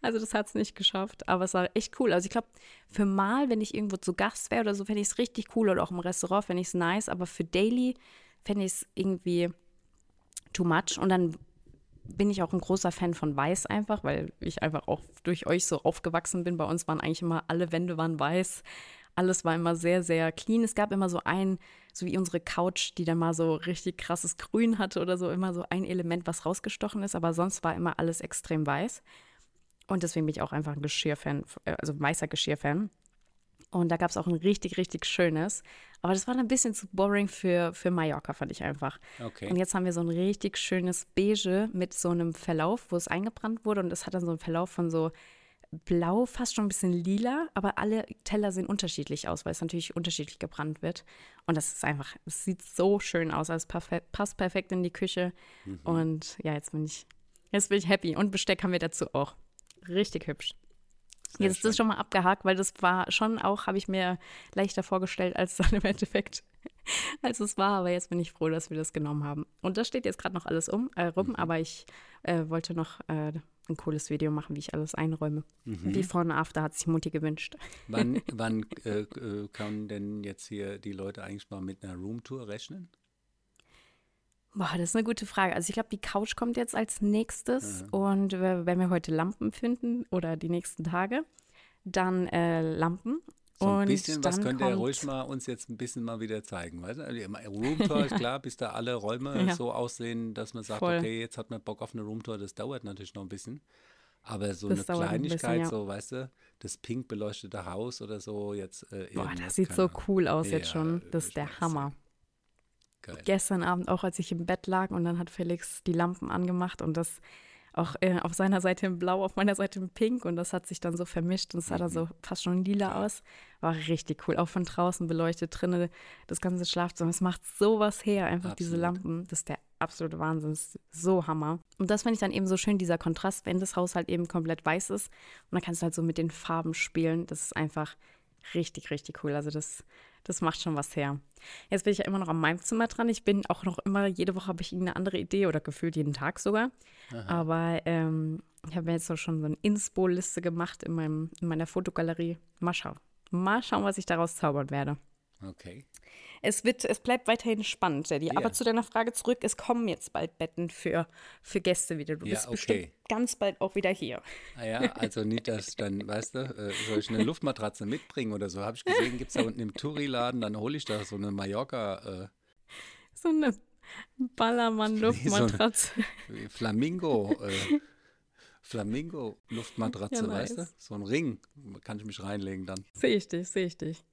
Also das hat es nicht geschafft, aber es war echt cool. Also ich glaube, für mal, wenn ich irgendwo zu Gast wäre oder so, fände ich es richtig cool oder auch im Restaurant fände ich es nice, aber für Daily fände ich es irgendwie too much und dann bin ich auch ein großer Fan von Weiß einfach, weil ich einfach auch durch euch so aufgewachsen bin. Bei uns waren eigentlich immer alle Wände waren weiß. Alles war immer sehr, sehr clean. Es gab immer so ein, so wie unsere Couch, die dann mal so richtig krasses Grün hatte oder so, immer so ein Element, was rausgestochen ist, aber sonst war immer alles extrem weiß. Und deswegen bin ich auch einfach ein Geschirrfan, äh, also weißer Geschirrfan. Und da gab es auch ein richtig, richtig schönes. Aber das war ein bisschen zu boring für, für Mallorca, fand ich einfach. Okay. Und jetzt haben wir so ein richtig schönes Beige mit so einem Verlauf, wo es eingebrannt wurde. Und das hat dann so einen Verlauf von so blau, fast schon ein bisschen lila. Aber alle Teller sehen unterschiedlich aus, weil es natürlich unterschiedlich gebrannt wird. Und das ist einfach, es sieht so schön aus. Also es perfe- passt perfekt in die Küche. Und ja, jetzt bin ich, jetzt bin ich happy. Und Besteck haben wir dazu auch. Richtig hübsch. Sehr Jetzt ist schön. das schon mal abgehakt, weil das war schon auch, habe ich mir leichter vorgestellt, als dann im Endeffekt, als es war. Aber jetzt bin ich froh, dass wir das genommen haben. Und das steht jetzt gerade noch alles um, äh, Mhm. rum, aber ich äh, wollte noch äh, ein cooles Video machen, wie ich alles einräume. Mhm. Before and After hat sich Mutti gewünscht. Wann, wann äh, äh, kann denn jetzt hier die Leute eigentlich mal mit einer Roomtour rechnen? Boah, das ist eine gute Frage. Also ich glaube, die Couch kommt jetzt als nächstes und äh, wenn wir heute Lampen finden oder die nächsten Tage, dann äh, Lampen. So ein und bisschen, was könnt ihr ruhig mal uns jetzt ein bisschen mal wieder zeigen? Weißt du? Also, Roomtour ist klar, bis da alle Räume Ja. so aussehen, dass man sagt, Voll. okay, jetzt hat man Bock auf eine Roomtour, das dauert natürlich noch ein bisschen. Aber so Das eine dauert ein bisschen, Kleinigkeit, ja. so, weißt du, das pink beleuchtete Haus oder so, jetzt äh, Boah, das sieht so cool aus jetzt schon. Das ist der Hammer. Geil. Gestern Abend auch, als ich im Bett lag und dann hat Felix die Lampen angemacht und das auch äh, auf seiner Seite in Blau, auf meiner Seite in Pink und das hat sich dann so vermischt und es sah da Mhm. so fast schon lila aus. War richtig cool. Auch von draußen beleuchtet, drinnen das ganze Schlafzimmer. Es macht sowas her, einfach diese Absolut. Lampen. Das ist der absolute Wahnsinn. Das ist so Hammer. Und das finde ich dann eben so schön, dieser Kontrast, wenn das Haus halt eben komplett weiß ist und dann kannst du halt so mit den Farben spielen. Das ist einfach richtig, richtig cool. Also das, das macht schon was her. Jetzt bin ich ja immer noch an meinem Zimmer dran. Ich bin auch noch immer, jede Woche habe ich irgendeine andere Idee oder gefühlt jeden Tag sogar. Aber ähm, ich habe mir jetzt auch schon so eine Inspo-Liste gemacht in, meinem, in meiner Fotogalerie. Mal schauen. Mal schauen, was ich daraus zaubern werde. Okay. Es wird, es bleibt weiterhin spannend, Daddy. Ja. Aber zu deiner Frage zurück, es kommen jetzt bald Betten für, für Gäste wieder. Du Ja, bist okay. bestimmt ganz bald auch wieder hier. Ah ja, also nicht, dass dann, weißt du, äh, soll ich eine Luftmatratze mitbringen oder so? Habe ich gesehen, gibt es da unten im Touri-Laden, dann hole ich da so eine Mallorca äh, So eine Ballermann-Luftmatratze. Flamingo, äh, Flamingo-Luftmatratze, Ja, weißt du? nice. So ein Ring, kann ich mich reinlegen dann. Sehe ich dich, sehe ich dich.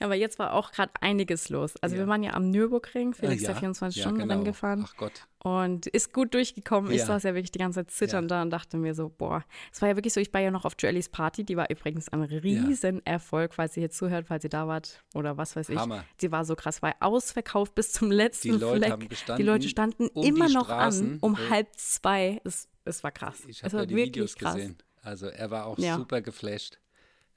Ja, aber jetzt war auch gerade einiges los. Also Ja. wir waren ja am Nürburgring, Felix Äh, der ja, 24-Stunden-Rennen ja, genau. gefahren Ach Gott. und ist gut durchgekommen. Ich saß ja wirklich die ganze Zeit zitternd da und dachte mir so, boah, es war ja wirklich so, ich war ja noch auf Joellies Party, die war übrigens ein Riesenerfolg, falls ihr hier zuhört, falls ihr da wart oder was weiß ich. Hammer. Sie war so krass, war ausverkauft bis zum letzten Die Leute Fleck. haben gestanden, die Leute standen um immer noch Straßen, an, um äh, halb zwei. Es, es war krass. Ich habe ja die Videos krass. gesehen. Also er war auch super geflasht.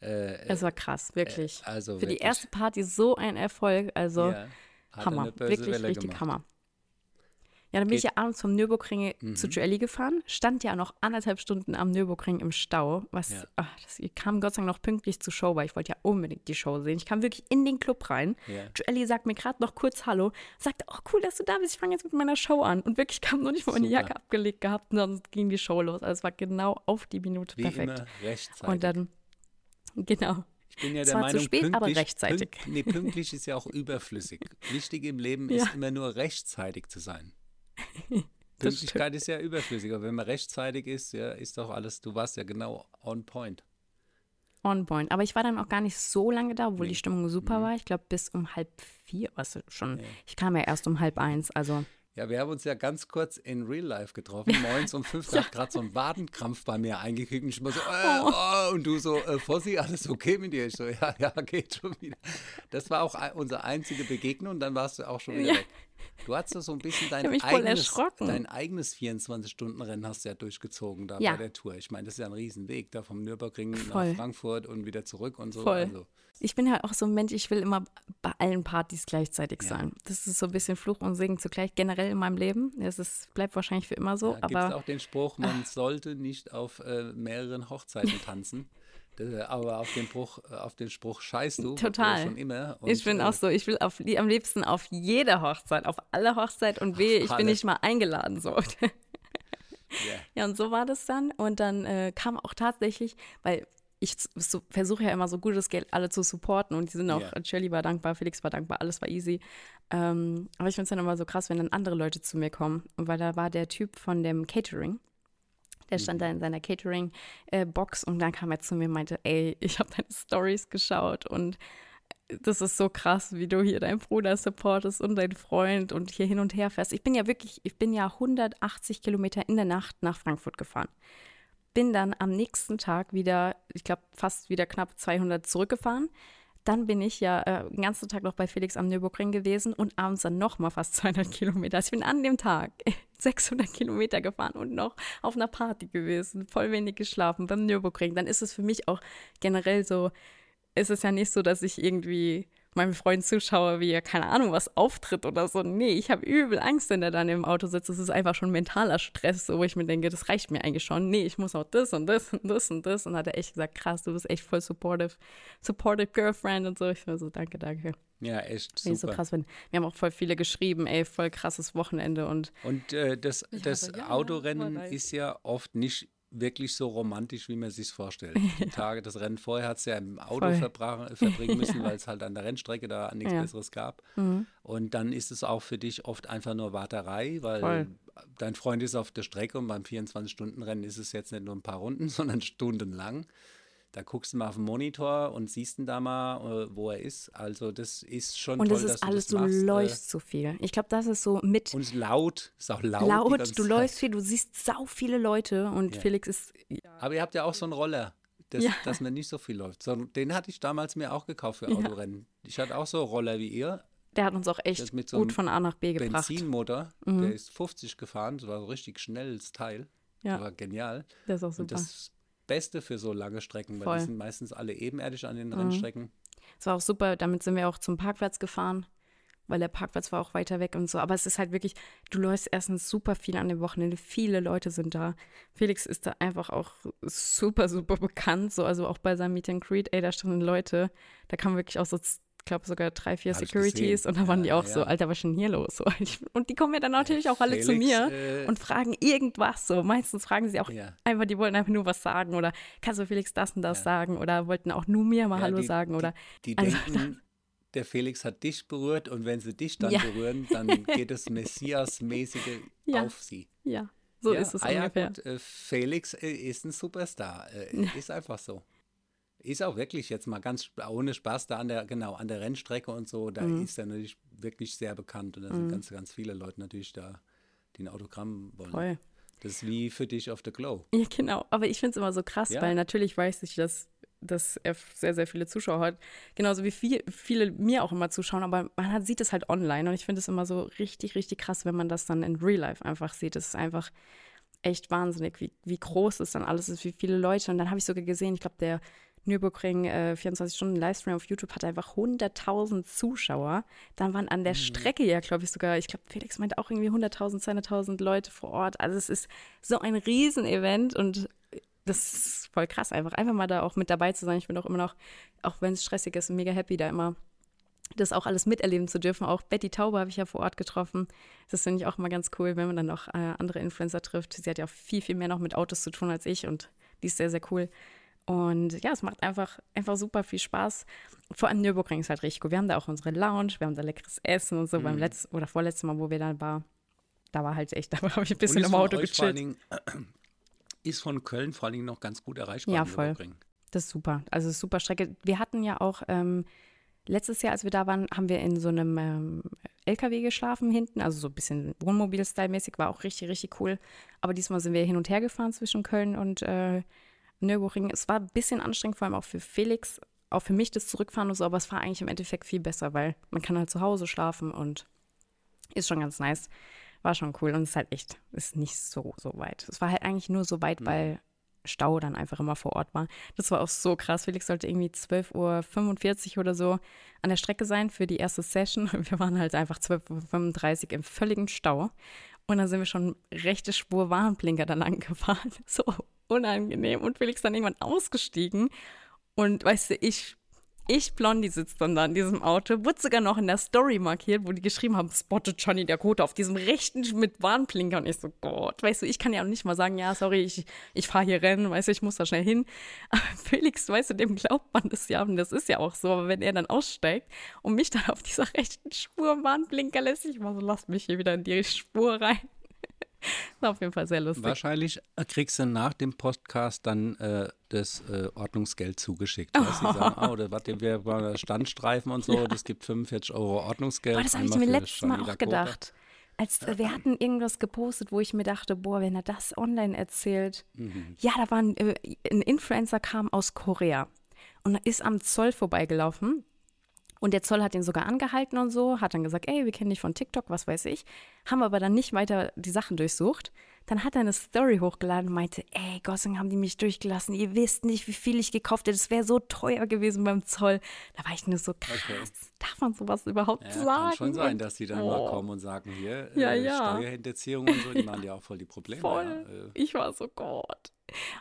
Äh, Es war krass, wirklich. also Für die wirklich. erste Party so ein Erfolg. Also ja, er Hammer. Wirklich Welle richtig gemacht. Hammer. Ja, dann bin ich Geht- Mhm. ja abends vom Nürburgring zu Joelli gefahren, stand ja noch anderthalb Stunden am Nürburgring im Stau. Was, Ja. ach, das, ich kam Gott sei Dank noch pünktlich zur Show, weil ich wollte ja unbedingt die Show sehen. Ich kam wirklich in den Club rein. Ja. Joelli sagt mir gerade noch kurz Hallo, sagte, oh cool, dass du da bist, ich fange jetzt mit meiner Show an. Und wirklich kam noch nicht mal meine Super. Jacke abgelegt gehabt und dann ging die Show los. Also es war genau auf die Minute Wie perfekt. immer rechtzeitig. Und dann, genau. Ich bin ja der war zu Meinung, spät, aber pünktlich, rechtzeitig. Pünkt, nee, pünktlich ist ja auch überflüssig. Wichtig im Leben Ja. ist immer nur rechtzeitig zu sein. Pünktlichkeit ist ja überflüssig, aber wenn man rechtzeitig ist, ja, ist doch alles, du warst ja genau on point. On point. Aber ich war dann auch gar nicht so lange da, obwohl Nee. die Stimmung super war. Ich glaube, bis um halb vier, was schon. Ich kam ja erst um halb eins. Also, Ja, wir haben uns ja ganz kurz in Real Life getroffen, morgens um fünf, da hat gerade so ein Wadenkrampf bei mir eingekriegt und ich immer so, äh, oh, und du so, äh, Fossi, alles okay mit dir? Ich so, ja, ja, geht schon wieder. Das war auch unsere einzige Begegnung und dann warst du auch schon wieder Ja. weg. Du hast ja so ein bisschen dein eigenes, dein eigenes 24-Stunden-Rennen hast du ja durchgezogen da Ja. bei der Tour. Ich meine, das ist ja ein Riesenweg, da vom Nürburgring Voll. nach Frankfurt und wieder zurück und so. Voll. Also, ich bin ja auch so ein Mensch, ich will immer bei allen Partys gleichzeitig Ja. sein. Das ist so ein bisschen Fluch und Segen zugleich, generell in meinem Leben. Es ist, bleibt wahrscheinlich für immer so. Gibt es aber auch den Spruch, man sollte nicht auf äh, mehreren Hochzeiten tanzen. Äh, Aber auf den, Spruch, äh, auf den Spruch scheißt du Total. schon immer. Und, ich bin äh, auch so, ich will auf, am liebsten auf jede Hochzeit, auf alle Hochzeit und wehe, ich bin nicht mal eingeladen so. Ja. Ja, und so war das dann. Und dann äh, kam auch tatsächlich, weil ich so, versuche ja immer so gutes Geld alle zu supporten und die sind auch, Ja. Shirley war dankbar, Felix war dankbar, alles war easy. Ähm, aber ich finde es dann immer so krass, wenn dann andere Leute zu mir kommen. Weil da war der Typ von dem Catering, Der stand da in seiner Catering-Box und dann kam er zu mir und meinte, ey, ich habe deine Stories geschaut und das ist so krass, wie du hier deinen Bruder supportest und deinen Freund und hier hin und her fährst. Ich bin ja wirklich, ich bin ja 180 Kilometer in der Nacht nach Frankfurt gefahren. Bin dann am nächsten Tag wieder, ich glaube, fast wieder knapp 200 zurückgefahren. Dann bin ich ja äh, den ganzen Tag noch bei Felix am Nürburgring gewesen und abends dann nochmal fast 200 Kilometer. Also ich bin an dem Tag 600 Kilometer gefahren und noch auf einer Party gewesen, voll wenig geschlafen beim Nürburgring. Dann ist es für mich auch generell so, ist es ja nicht so, dass ich irgendwie meinem Freund zuschaue, wie er, keine Ahnung, was auftritt oder so. Nee, ich habe übel Angst, wenn er dann im Auto sitzt. Das ist einfach schon mentaler Stress, so, wo ich mir denke, das reicht mir eigentlich schon. Nee, ich muss auch das und das und das und das. Und hat er echt gesagt, krass, du bist echt voll supportive, supportive Girlfriend und so. Ich war so, danke, danke. Ja, echt Nee, so super. krass bin. Wir haben auch voll viele geschrieben, ey, voll krasses Wochenende und Und äh, das, das ja, Autorennen nice. ist ja oft nicht wirklich so romantisch, wie man sich vorstellt. Die Tage, das Rennen vorher hat es ja im Auto verbra- verbringen müssen, weil es halt an der Rennstrecke da nichts Ja. Mhm. Besseres gab. Und dann ist es auch für dich oft einfach nur Warterei, weil Voll. dein Freund ist auf der Strecke und beim 24-Stunden-Rennen ist es jetzt nicht nur ein paar Runden, sondern stundenlang. Da guckst du mal auf den Monitor und siehst ihn da mal, äh, wo er ist. Also das ist schon Und toll, es dass ist du alles, das du äh, läufst so viel. Ich glaube, das ist so mit Und laut, ist auch laut. laut, du läufst viel, du siehst sau viele Leute und Ja. Felix ist, Aber ihr habt ja auch so einen Roller, das, Ja. dass man nicht so viel läuft. So, den hatte ich damals mir auch gekauft für Ja. Autorennen. Ich hatte auch so Roller wie ihr, der hat uns auch echt Das so gut von A nach B gebracht. Mhm. Benzinmotor. Der ist 50 gefahren, das war so richtig schnelles Teil. Ja. Das war genial. Der ist auch Und super. das Beste für so lange Strecken, weil Voll. Mhm. die sind meistens alle ebenerdig an den Rennstrecken. Es war auch super, damit sind wir auch zum Parkplatz gefahren, weil der Parkplatz war auch weiter weg und so. Aber es ist halt wirklich, du läufst erstens super viel an dem Wochenende, viele Leute sind da. Felix ist da einfach auch super, super bekannt, so, also auch bei seinem Meet and Greet, ey, da standen Leute, da kamen wirklich auch so, glaube sogar drei, vier Hab Securities und da waren Ja, die auch ja, so. Alter, was ist denn hier los? So, ich- Und die kommen ja dann natürlich auch alle zu mir äh, und fragen irgendwas so. Meistens fragen sie auch Ja. einfach, die wollten einfach nur was sagen oder kannst du Felix das und das sagen oder wollten auch nur mir mal Hallo die- sagen oder Die Also- denken, der Felix hat dich berührt und wenn sie dich dann berühren, dann geht das Messias-mäßige auf sie. ja, so ist es ah ungefähr. gut, äh, Felix äh, ist ein Superstar. Äh, Ist einfach so. Ist auch wirklich jetzt mal ganz ohne Spaß da an der, genau, an der Rennstrecke und so, da Mhm. ist er natürlich wirklich sehr bekannt und da sind ganz, ganz viele Leute natürlich da, die ein Autogramm wollen. Voll. Das ist wie für dich auf the Glow. Ja, genau. Aber ich finde es immer so krass, Ja. weil natürlich weiß ich, dass, dass er sehr, sehr viele Zuschauer hat. Genauso wie viel, viele mir auch immer zuschauen, aber man hat, sieht es halt online und ich finde es immer so richtig, richtig krass, wenn man das dann in Real Life einfach sieht. Es ist einfach echt wahnsinnig, wie, wie groß es dann alles ist, wie viele Leute. Und dann habe ich sogar gesehen, ich glaube, der Nürburgring äh, 24 Stunden Livestream auf YouTube hatte einfach 100.000 Zuschauer. Dann waren an der Strecke ja, glaube ich, sogar, ich glaube, Felix meinte auch irgendwie 100.000, 200.000 Leute vor Ort. Also es ist so ein Riesenevent und das ist voll krass, einfach einfach mal da auch mit dabei zu sein. Ich bin auch immer noch, auch wenn es stressig ist, mega happy, da immer das auch alles miterleben zu dürfen. Auch Betty Taube habe ich ja vor Ort getroffen. Das finde ich auch immer ganz cool, wenn man dann noch äh, andere Influencer trifft. Sie hat ja auch viel, viel mehr noch mit Autos zu tun als ich und die ist sehr, sehr cool. Und ja, es macht einfach, einfach super viel Spaß. Vor allem Nürburgring ist halt richtig cool. Wir haben da auch unsere Lounge, wir haben da leckeres Essen und so. Mhm. Beim letzten oder vorletzten Mal, wo wir da waren, da war halt echt, da habe ich ein bisschen im Auto gechillt. Dingen, ist von Köln vor allen Dingen noch ganz gut erreichbar. Ja, voll. Das ist super. Also ist super Strecke. Wir hatten ja auch ähm, letztes Jahr, als wir da waren, haben wir in so einem ähm, LKW geschlafen hinten, also so ein bisschen Wohnmobil-Style-mäßig, war auch richtig, richtig cool. Aber diesmal sind wir hin und her gefahren zwischen Köln und äh, Nürburgring. Es war ein bisschen anstrengend, vor allem auch für Felix, auch für mich das Zurückfahren und so, aber es war eigentlich im Endeffekt viel besser, weil man kann halt zu Hause schlafen und ist schon ganz nice. War schon cool und es ist halt echt, ist nicht so, so weit. Es war halt eigentlich nur so weit, weil Stau dann einfach immer vor Ort war. Das war auch so krass. Felix sollte irgendwie 12.45 Uhr oder so an der Strecke sein für die erste Session. Und wir waren halt einfach 12.35 Uhr im völligen Stau. Und dann sind wir schon rechte Spur Warnblinker da lang gefahren. So unangenehm. Und Felix dann irgendwann ausgestiegen. Und weißt du, ich, ich Blondie sitzt dann da in diesem Auto, wurde sogar noch in der Story markiert, wo die geschrieben haben, spottet Johnny der Kote auf diesem rechten mit Warnblinker. Und ich so, Gott, weißt du, ich kann ja auch nicht mal sagen, ja, sorry, ich, ich fahre hier rennen, weißt du, ich muss da schnell hin. Aber Felix, weißt du, dem glaubt man das ja und das ist ja auch so. Aber wenn er dann aussteigt und mich dann auf dieser rechten Spur Warnblinker lässt, ich war so, lass mich hier wieder in die Spur rein. War auf jeden Fall sehr lustig. Wahrscheinlich äh, kriegst du nach dem Podcast dann äh, das äh, Ordnungsgeld zugeschickt. Weißt, die sagen, oh, das, warte, wir Standstreifen und so, das gibt 45 Euro Ordnungsgeld. Boah, das habe ich mir letztes Mal auch gedacht. Als äh, wir hatten irgendwas gepostet, wo ich mir dachte, boah, wenn er das online erzählt. Mhm. Ja, da war ein, äh, ein Influencer kam aus Korea und ist am Zoll vorbeigelaufen. Und der Zoll hat ihn sogar angehalten und so, hat dann gesagt, ey, wir kennen dich von TikTok, was weiß ich. Haben aber dann nicht weiter die Sachen durchsucht. Dann hat er eine Story hochgeladen und meinte, ey, Gossing haben die mich durchgelassen. Ihr wisst nicht, wie viel ich gekauft hätte. Das wäre so teuer gewesen beim Zoll. Da war ich nur so krass. Okay. Darf man sowas überhaupt Ja, sagen? kann schon sein, dass die dann Oh. mal kommen und sagen, hier, Ja, äh, ja. Steuerhinterziehung und so, die machen ja auch voll die Probleme. Voll. Ja, äh, Ich war so, Gott.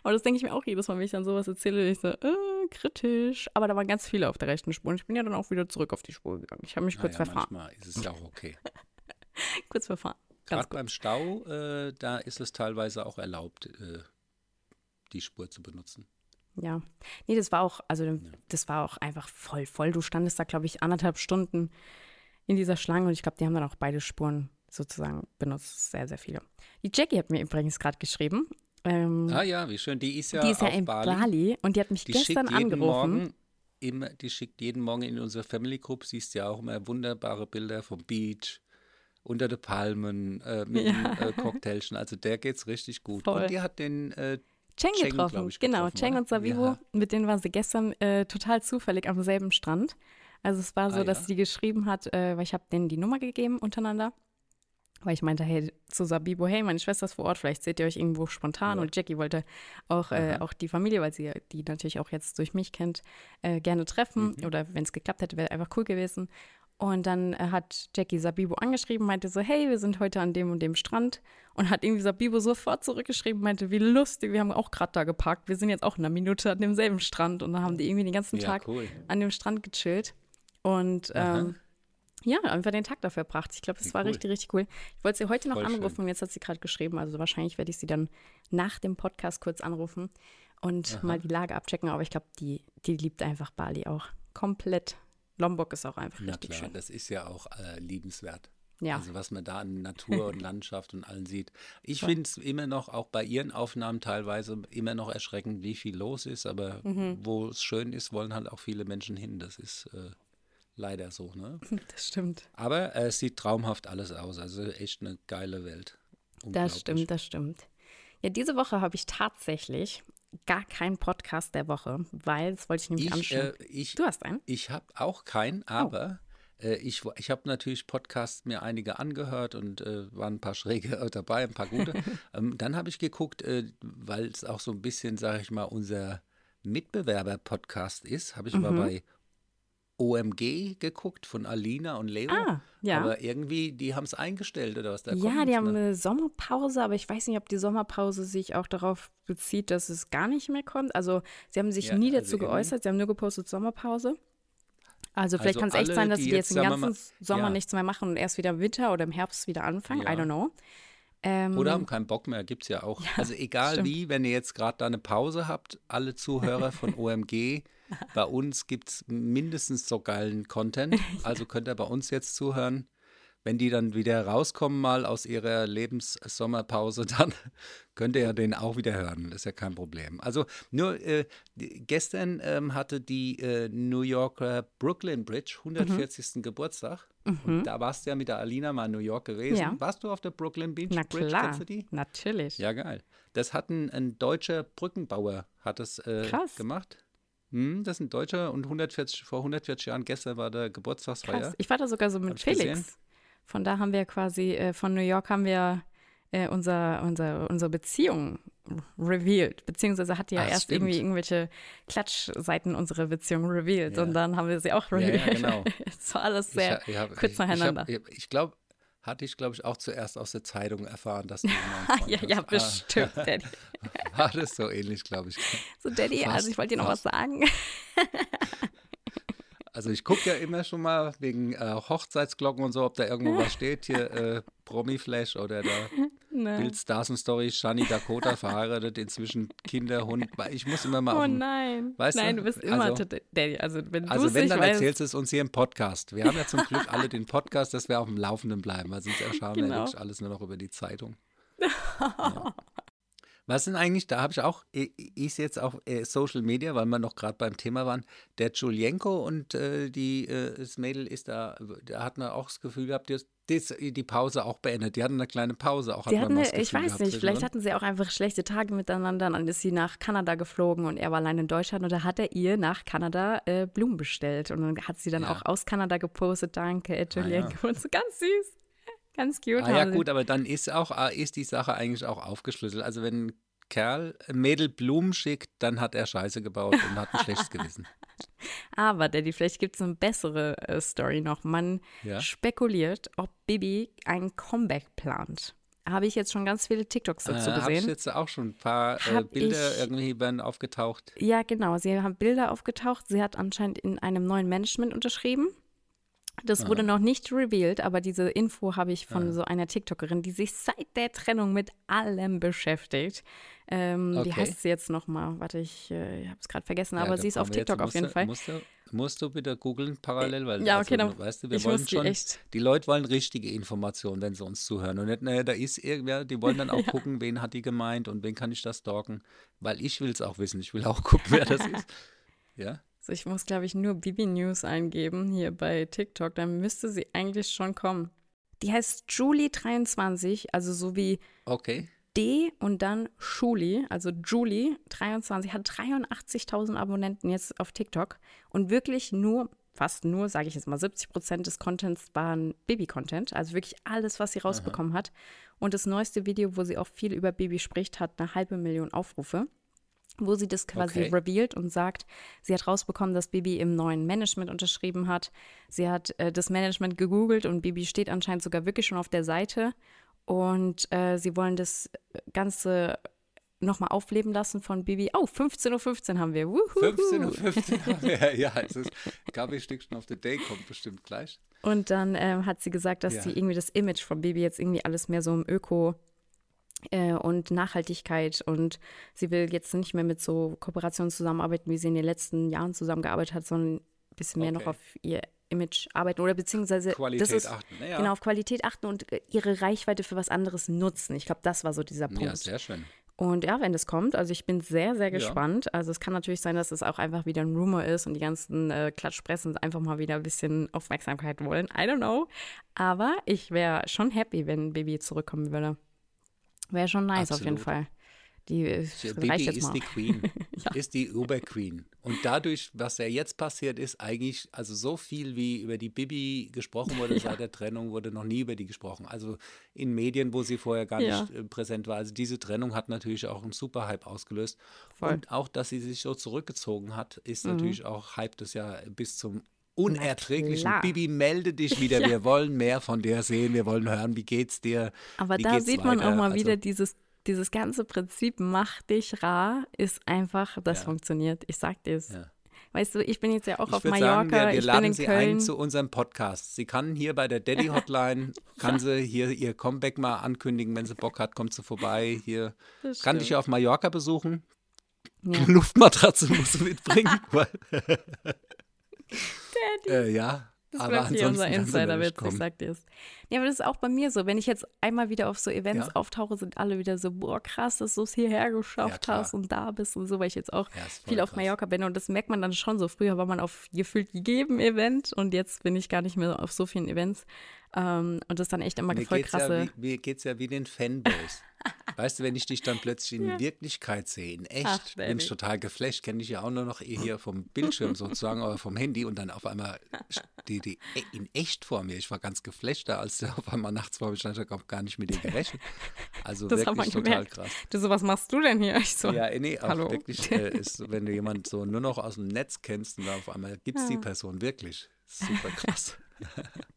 Aber das denke ich mir auch jedes Mal, wenn ich dann sowas erzähle, ich so, äh, kritisch. Aber da waren ganz viele auf der rechten Spur und ich bin ja dann auch wieder zurück auf die Spur gegangen. Ich habe mich kurz naja, verfahren. manchmal ist es ja auch okay. Kurz verfahren. Gerade beim Stau, äh, da ist es teilweise auch erlaubt, äh, die Spur zu benutzen. Ja. Nee, das war auch, also das war auch einfach voll, voll. Du standest da, glaube ich, anderthalb Stunden in dieser Schlange und ich glaube, die haben dann auch beide Spuren sozusagen benutzt. Sehr, sehr viele. Die Jackie hat mir übrigens gerade geschrieben. Ähm, Ah ja, wie schön. Die ist ja, die ist ja in Bali. Bali. und die hat mich Die gestern schickt jeden angerufen. Morgen immer, die schickt jeden Morgen in unsere Family Group, siehst ja auch immer wunderbare Bilder vom Beach, unter den Palmen, äh, mit dem äh, Cocktailchen. Also der geht's richtig gut. Voll. Und die hat den äh, Cheng Cheng, getroffen, ich, genau. getroffen, Cheng oder? und Sabibo, Ja. mit denen war sie gestern äh, total zufällig am selben Strand. Also es war so, Ah, dass ja? sie geschrieben hat, äh, weil ich habe denen die Nummer gegeben untereinander. Weil ich meinte, hey, zu Sabibo, hey, meine Schwester ist vor Ort, vielleicht seht ihr euch irgendwo spontan. Ja. Und Jackie wollte auch, äh, auch die Familie, weil sie die natürlich auch jetzt durch mich kennt, äh, gerne treffen. Mhm. Oder wenn es geklappt hätte, wäre einfach cool gewesen. Und dann äh, hat Jackie Sabibo angeschrieben, meinte so, hey, wir sind heute an dem und dem Strand. Und hat irgendwie Sabibo sofort zurückgeschrieben, meinte, wie lustig, wir haben auch gerade da geparkt. Wir sind jetzt auch in einer Minute an demselben Strand. Und dann haben die irgendwie den ganzen ja, Tag cool. an dem Strand gechillt. Und ähm, ja, einfach den Tag dafür verbracht. Ich glaube, das war cool. richtig, richtig cool. Ich wollte sie heute noch Voll schön. anrufen und jetzt hat sie gerade geschrieben. Also wahrscheinlich werde ich sie dann nach dem Podcast kurz anrufen und mal die Lage abchecken. Aber ich glaube, die, die liebt einfach Bali auch. Komplett. Lombok ist auch einfach Na richtig klar, schön. das ist ja auch äh, liebenswert. Ja. Also was man da an Natur und Landschaft und allen sieht. Ich finde es immer noch, auch bei ihren Aufnahmen teilweise, immer noch erschreckend, wie viel los ist. Aber Mhm. wo es schön ist, wollen halt auch viele Menschen hin. Das ist äh, leider so. Ne? Das stimmt. Aber äh, es sieht traumhaft alles aus. Also echt eine geile Welt. Das stimmt, das stimmt. Ja, diese Woche habe ich tatsächlich gar keinen Podcast der Woche, weil das wollte ich nämlich Ich, anschauen. äh, du hast einen? Ich habe auch keinen, aber äh, ich, ich habe natürlich Podcasts mir einige angehört und äh, waren ein paar schräge äh, dabei, ein paar gute. ähm, dann habe ich geguckt, äh, weil es auch so ein bisschen, sage ich mal, unser Mitbewerber-Podcast ist, habe ich mal Mhm. bei OMG geguckt von Alina und Leo. Ah, ja. Aber irgendwie, die haben es eingestellt oder was da Ja, kommt die haben mehr. eine Sommerpause, aber ich weiß nicht, ob die Sommerpause sich auch darauf bezieht, dass es gar nicht mehr kommt. Also sie haben sich Ja, nie also dazu geäußert, sie haben nur gepostet Sommerpause. Also vielleicht Also kann es echt alle, sein, dass die sie jetzt, jetzt den ganzen mal- Sommer ja. nichts mehr machen und erst wieder im Winter oder im Herbst wieder anfangen. I Ja. don't know. Ähm, Oder haben keinen Bock mehr, gibt es ja auch. also egal stimmt. wie, wenn ihr jetzt gerade da eine Pause habt, alle Zuhörer von OMG, bei uns gibt es mindestens so geilen Content. Also könnt ihr bei uns jetzt zuhören. Wenn die dann wieder rauskommen mal aus ihrer Lebenssommerpause, dann könnt ihr ja den auch wieder hören. Das ist ja kein Problem. Also nur äh, gestern ähm, hatte die äh, New Yorker Brooklyn Bridge 140. Geburtstag. Und da warst du ja mit der Alina mal in New York gewesen. Mhm. Ja. Warst du auf der Brooklyn Beach Na Bridge? klar, Kennst du die? natürlich. Ja, geil. Das hat ein, ein deutscher Brückenbauer hat es äh, Krass. gemacht. Hm, das ist ein Deutscher und 140, vor 140 Jahren, gestern war der Geburtstagsfeier. Krass. Ich war da sogar so mit ich Felix. gesehen. Von da haben wir quasi, äh, von New York haben wir äh, unser, unser, unsere Beziehung revealed. Beziehungsweise hat die ja Ah, erst stimmt. irgendwie irgendwelche Klatschseiten unserer Beziehung revealed Ja. und dann haben wir sie auch Ja, ja, revealed. genau. Es war alles Ich sehr ha- ich hab- kurz ich- nacheinander. Ich, ich glaube, hatte ich, glaube ich, auch zuerst aus der Zeitung erfahren, dass du ja, ja, hast. bestimmt, Daddy. Ah, war das so ähnlich, glaube ich. So, Daddy, Fast, also ich wollte dir noch was sagen. Also ich gucke ja immer schon mal wegen äh, Hochzeitsglocken und so, ob da irgendwo was steht, hier äh, Promi-Flash oder da Ne. Bild Stars and Story, Shani Dakota verheiratet, inzwischen Kinder, Hund. Ich muss immer mal Oh den- nein. Weißt du? nein, du bist immer Also- Daddy. Also wenn du Also wenn, dann weißt, erzählst du es uns hier im Podcast. Wir haben ja zum Glück alle den Podcast, dass wir auf dem Laufenden bleiben, weil sonst erfahren wir Genau. wirklich alles nur noch über die Zeitung. ja. Was sind eigentlich, da habe ich auch, ist jetzt auch äh, Social Media, weil wir noch gerade beim Thema waren, der Julienko und äh, die, äh, das Mädel ist da, da hat man auch das Gefühl gehabt, die, die, die Pause auch beendet. Die hatten eine kleine Pause auch. Die hatten, eine, ich weiß nicht, vielleicht hatten sie auch einfach schlechte Tage miteinander. Dann ist sie nach Kanada geflogen und er war allein in Deutschland und da hat er ihr nach Kanada äh, Blumen bestellt. Und dann hat sie dann ja. auch aus Kanada gepostet, danke, Julienko. Ah, ja. Und so ganz süß. Ganz cute. Ah, ja, gut, aber dann ist auch ah, ist die Sache eigentlich auch aufgeschlüsselt. Also wenn Kerl Mädel Blumen schickt, dann hat er Scheiße gebaut und hat ein schlechtes Gewissen. Aber, Daddy, vielleicht gibt es eine bessere äh, Story noch. Man ja? spekuliert, ob Bibi ein Comeback plant. Habe ich jetzt schon ganz viele TikToks dazu äh, gesehen. Habe ich jetzt auch schon ein paar äh, Bilder ich, irgendwie werden aufgetaucht. Ja, genau. Sie haben Bilder aufgetaucht. Sie hat anscheinend in einem neuen Management unterschrieben. Das Aha. wurde noch nicht revealed, aber diese Info habe ich von Aha. so einer TikTokerin, die sich seit der Trennung mit allem beschäftigt. Ähm, okay. Wie heißt sie jetzt nochmal? Warte, ich, äh, habe es gerade vergessen, ja, aber sie ist auf TikTok auf jeden Fall. Musst du, musst du bitte googeln parallel, weil ja, okay, also, dann, weißt du, wir wollen schon, echt. die Leute wollen richtige Informationen, wenn sie uns zuhören und nicht, naja, da ist irgendwer, die wollen dann auch ja. gucken, wen hat die gemeint und wen kann ich das stalken, weil ich will es auch wissen, ich will auch gucken, wer das ist. Ja? So, ich muss, glaube ich, nur Bibi News eingeben hier bei TikTok. Dann müsste sie eigentlich schon kommen. Die heißt Julie23, also so wie okay. D und dann Schuli, also Julie23, hat 83.000 Abonnenten jetzt auf TikTok und wirklich nur, fast nur, sage ich jetzt mal, 70 Prozent des Contents waren Baby-Content, also wirklich alles, was sie rausbekommen Aha. hat. Und das neueste Video, wo sie auch viel über Baby spricht, hat eine halbe Million Aufrufe wo sie das quasi okay. revealed und sagt, sie hat rausbekommen, dass Bibi im neuen Management unterschrieben hat. Sie hat äh, das Management gegoogelt und Bibi steht anscheinend sogar wirklich schon auf der Seite. Und äh, sie wollen das Ganze nochmal aufleben lassen von Bibi. Oh, 15.15 Uhr haben wir. 15.15 Uhr haben wir, ja. Es ist Gabi Stückchen of the Day kommt bestimmt gleich. Und dann äh, hat sie gesagt, dass ja. sie irgendwie das Image von Bibi jetzt irgendwie alles mehr so im Öko- äh, und Nachhaltigkeit und sie will jetzt nicht mehr mit so Kooperationen zusammenarbeiten, wie sie in den letzten Jahren zusammengearbeitet hat, sondern ein bisschen mehr okay. noch auf ihr Image arbeiten oder beziehungsweise Qualität ist, achten. Ja. Genau, auf Qualität achten und ihre Reichweite für was anderes nutzen. Ich glaube, das war so dieser Punkt. Ja, sehr schön. Und ja, wenn das kommt, also ich bin sehr, sehr gespannt. Ja. Also es kann natürlich sein, dass es auch einfach wieder ein Rumor ist und die ganzen äh, Klatschpressen einfach mal wieder ein bisschen Aufmerksamkeit wollen. I don't know. Aber ich wäre schon happy, wenn Baby zurückkommen würde. Wäre schon nice Absolut. auf jeden Fall. Die Bibi ist mal. die Queen, ja. ist die Uber-Queen. Und dadurch, was ja jetzt passiert ist, eigentlich, also so viel wie über die Bibi gesprochen wurde ja. seit der Trennung, wurde noch nie über die gesprochen. Also in Medien, wo sie vorher gar ja. nicht äh, präsent war. Also diese Trennung hat natürlich auch einen Super-Hype ausgelöst. Voll. Und auch, dass sie sich so zurückgezogen hat, ist mhm. natürlich auch, hype das ja bis zum unerträglichen. Bibi, melde dich wieder. Ja. Wir wollen mehr von dir sehen. Wir wollen hören, wie geht's dir. Aber wie da sieht man auch mal also, wieder dieses, dieses ganze Prinzip, mach dich rar, ist einfach, das ja. funktioniert. Ich sag dir es. Ja. Weißt du, ich bin jetzt ja auch ich auf Mallorca, sagen, wir, wir ich laden bin in Sie Köln. ein zu unserem Podcast. Sie kann hier bei der Daddy Hotline, kann sie hier ihr Comeback mal ankündigen, wenn sie Bock hat, kommt sie vorbei. Hier kann dich auf Mallorca besuchen. Ja. Luftmatratze muss sie mitbringen. Daddy. Äh, ja. Das aber bleibt hier unser Insider-Witz, ich sag dir es. Ja, aber das ist auch bei mir so. Wenn ich jetzt einmal wieder auf so Events ja. auftauche, sind alle wieder so, boah, krass, dass du es hierher geschafft ja, hast und da bist und so, weil ich jetzt auch ja, viel auf Mallorca bin. Und das merkt man dann schon so. Früher war man auf gefühlt jedem Event und jetzt bin ich gar nicht mehr auf so vielen Events. Ähm, und das ist dann echt immer mir voll krasse. Ja wie, mir geht es ja wie den Fanboys. Weißt du, wenn ich dich dann plötzlich in ja. Wirklichkeit sehe, in echt, Ach, bin ich total geflasht. Kenne ich ja auch nur noch hier vom Bildschirm sozusagen, oder vom Handy und dann auf einmal die, die in echt vor mir. Ich war ganz geflasht da, als der auf einmal nachts vor mir stand, ich habe gar nicht mit dir gerechnet. Also das wirklich total krass. Du so, was machst du denn hier? Ich so, ja, nee, auch hallo. wirklich äh, ist, wenn du jemanden so nur noch aus dem Netz kennst und auf einmal gibt es ja. die Person wirklich. Super krass.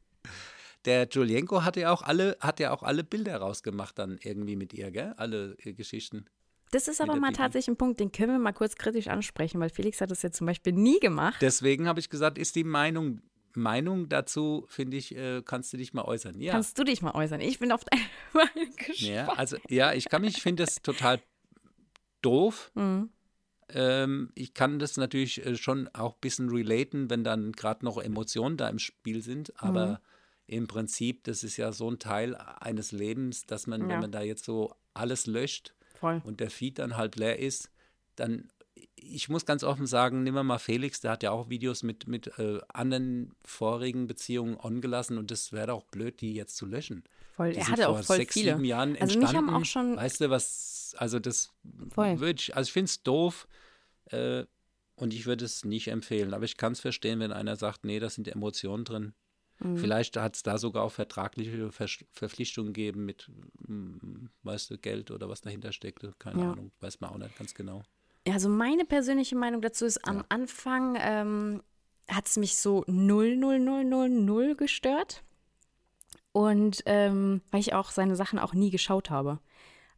Der Julienko hatte ja auch alle, hat ja auch alle Bilder rausgemacht dann irgendwie mit ihr, gell? Alle äh, Geschichten. Das ist aber mal tatsächlich ein Punkt, den können wir mal kurz kritisch ansprechen, weil Felix hat das ja zum Beispiel nie gemacht. Deswegen habe ich gesagt, ist die Meinung, Meinung dazu, finde ich, äh, kannst du dich mal äußern. Ja. Kannst du dich mal äußern? Ich bin auf deine Meinung gespannt. Ja, also, ja, ich kann mich, finde das total doof. Mhm. Ähm, ich kann das natürlich äh, schon auch ein bisschen relaten, wenn dann gerade noch Emotionen da im Spiel sind, aber mhm im Prinzip, das ist ja so ein Teil eines Lebens, dass man, Ja. wenn man da jetzt so alles löscht Voll. und der Feed dann halb leer ist, dann, ich muss ganz offen sagen, nehmen wir mal Felix, der hat ja auch Videos mit, mit äh, anderen vorigen Beziehungen on gelassen und das wäre doch blöd, die jetzt zu löschen. Voll. Die Er hatte auch vor voll sechs, viele. sieben Jahren Also entstanden. mich haben auch schon- Weißt du, was, also das würde ich, also ich finde es doof äh, und ich würde es nicht empfehlen, aber ich kann es verstehen, wenn einer sagt, nee, da sind Emotionen drin. Mhm. Vielleicht hat es da sogar auch vertragliche Ver Verpflichtungen gegeben mit, mm, weißt du, Geld oder was dahinter steckte. Keine Ja. Ahnung, weiß man auch nicht ganz genau. Ja, Also meine persönliche Meinung dazu ist, am Ja. Anfang ähm, hat es mich so 00000 gestört. Und ähm, weil ich auch seine Sachen auch nie geschaut habe.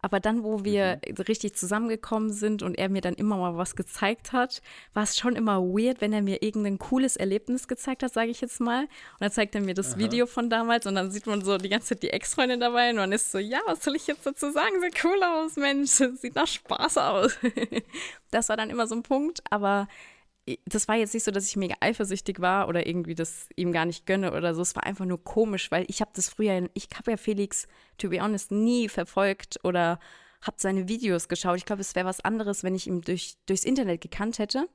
Aber dann, wo wir richtig zusammengekommen sind und er mir dann immer mal was gezeigt hat, war es schon immer weird, wenn er mir irgendein cooles Erlebnis gezeigt hat, sage ich jetzt mal. Und dann zeigt er mir das Video von damals und dann sieht man so die ganze Zeit die Ex-Freundin dabei und man ist so, ja, was soll ich jetzt dazu sagen? Sieht cool aus, Mensch, sieht nach Spaß aus. das war dann immer so ein Punkt, aber das war jetzt nicht so, dass ich mega eifersüchtig war oder irgendwie das ihm gar nicht gönne oder so. Es war einfach nur komisch, weil ich habe das früher, ich habe ja Felix, to be honest, nie verfolgt oder habe seine Videos geschaut. Ich glaube, es wäre was anderes, wenn ich ihn durch, durchs Internet gekannt hätte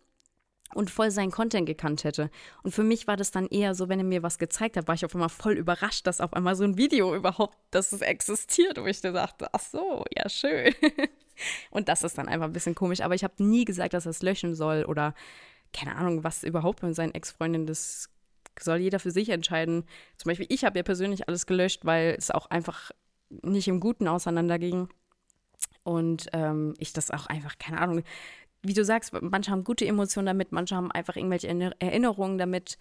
und voll seinen Content gekannt hätte. Und für mich war das dann eher so, wenn er mir was gezeigt hat, war ich auf einmal voll überrascht, dass auf einmal so ein Video überhaupt, dass es existiert, wo ich dann dachte, ach so, ja schön. Und das ist dann einfach ein bisschen komisch. Aber ich habe nie gesagt, dass er es löschen soll oder keine Ahnung, was überhaupt mit seinen Ex-Freundinnen, das soll jeder für sich entscheiden. Zum Beispiel, ich habe ja persönlich alles gelöscht, weil es auch einfach nicht im Guten auseinanderging. Und ähm, ich das auch einfach, keine Ahnung, wie du sagst, manche haben gute Emotionen damit, manche haben einfach irgendwelche Erinner- Erinnerungen damit,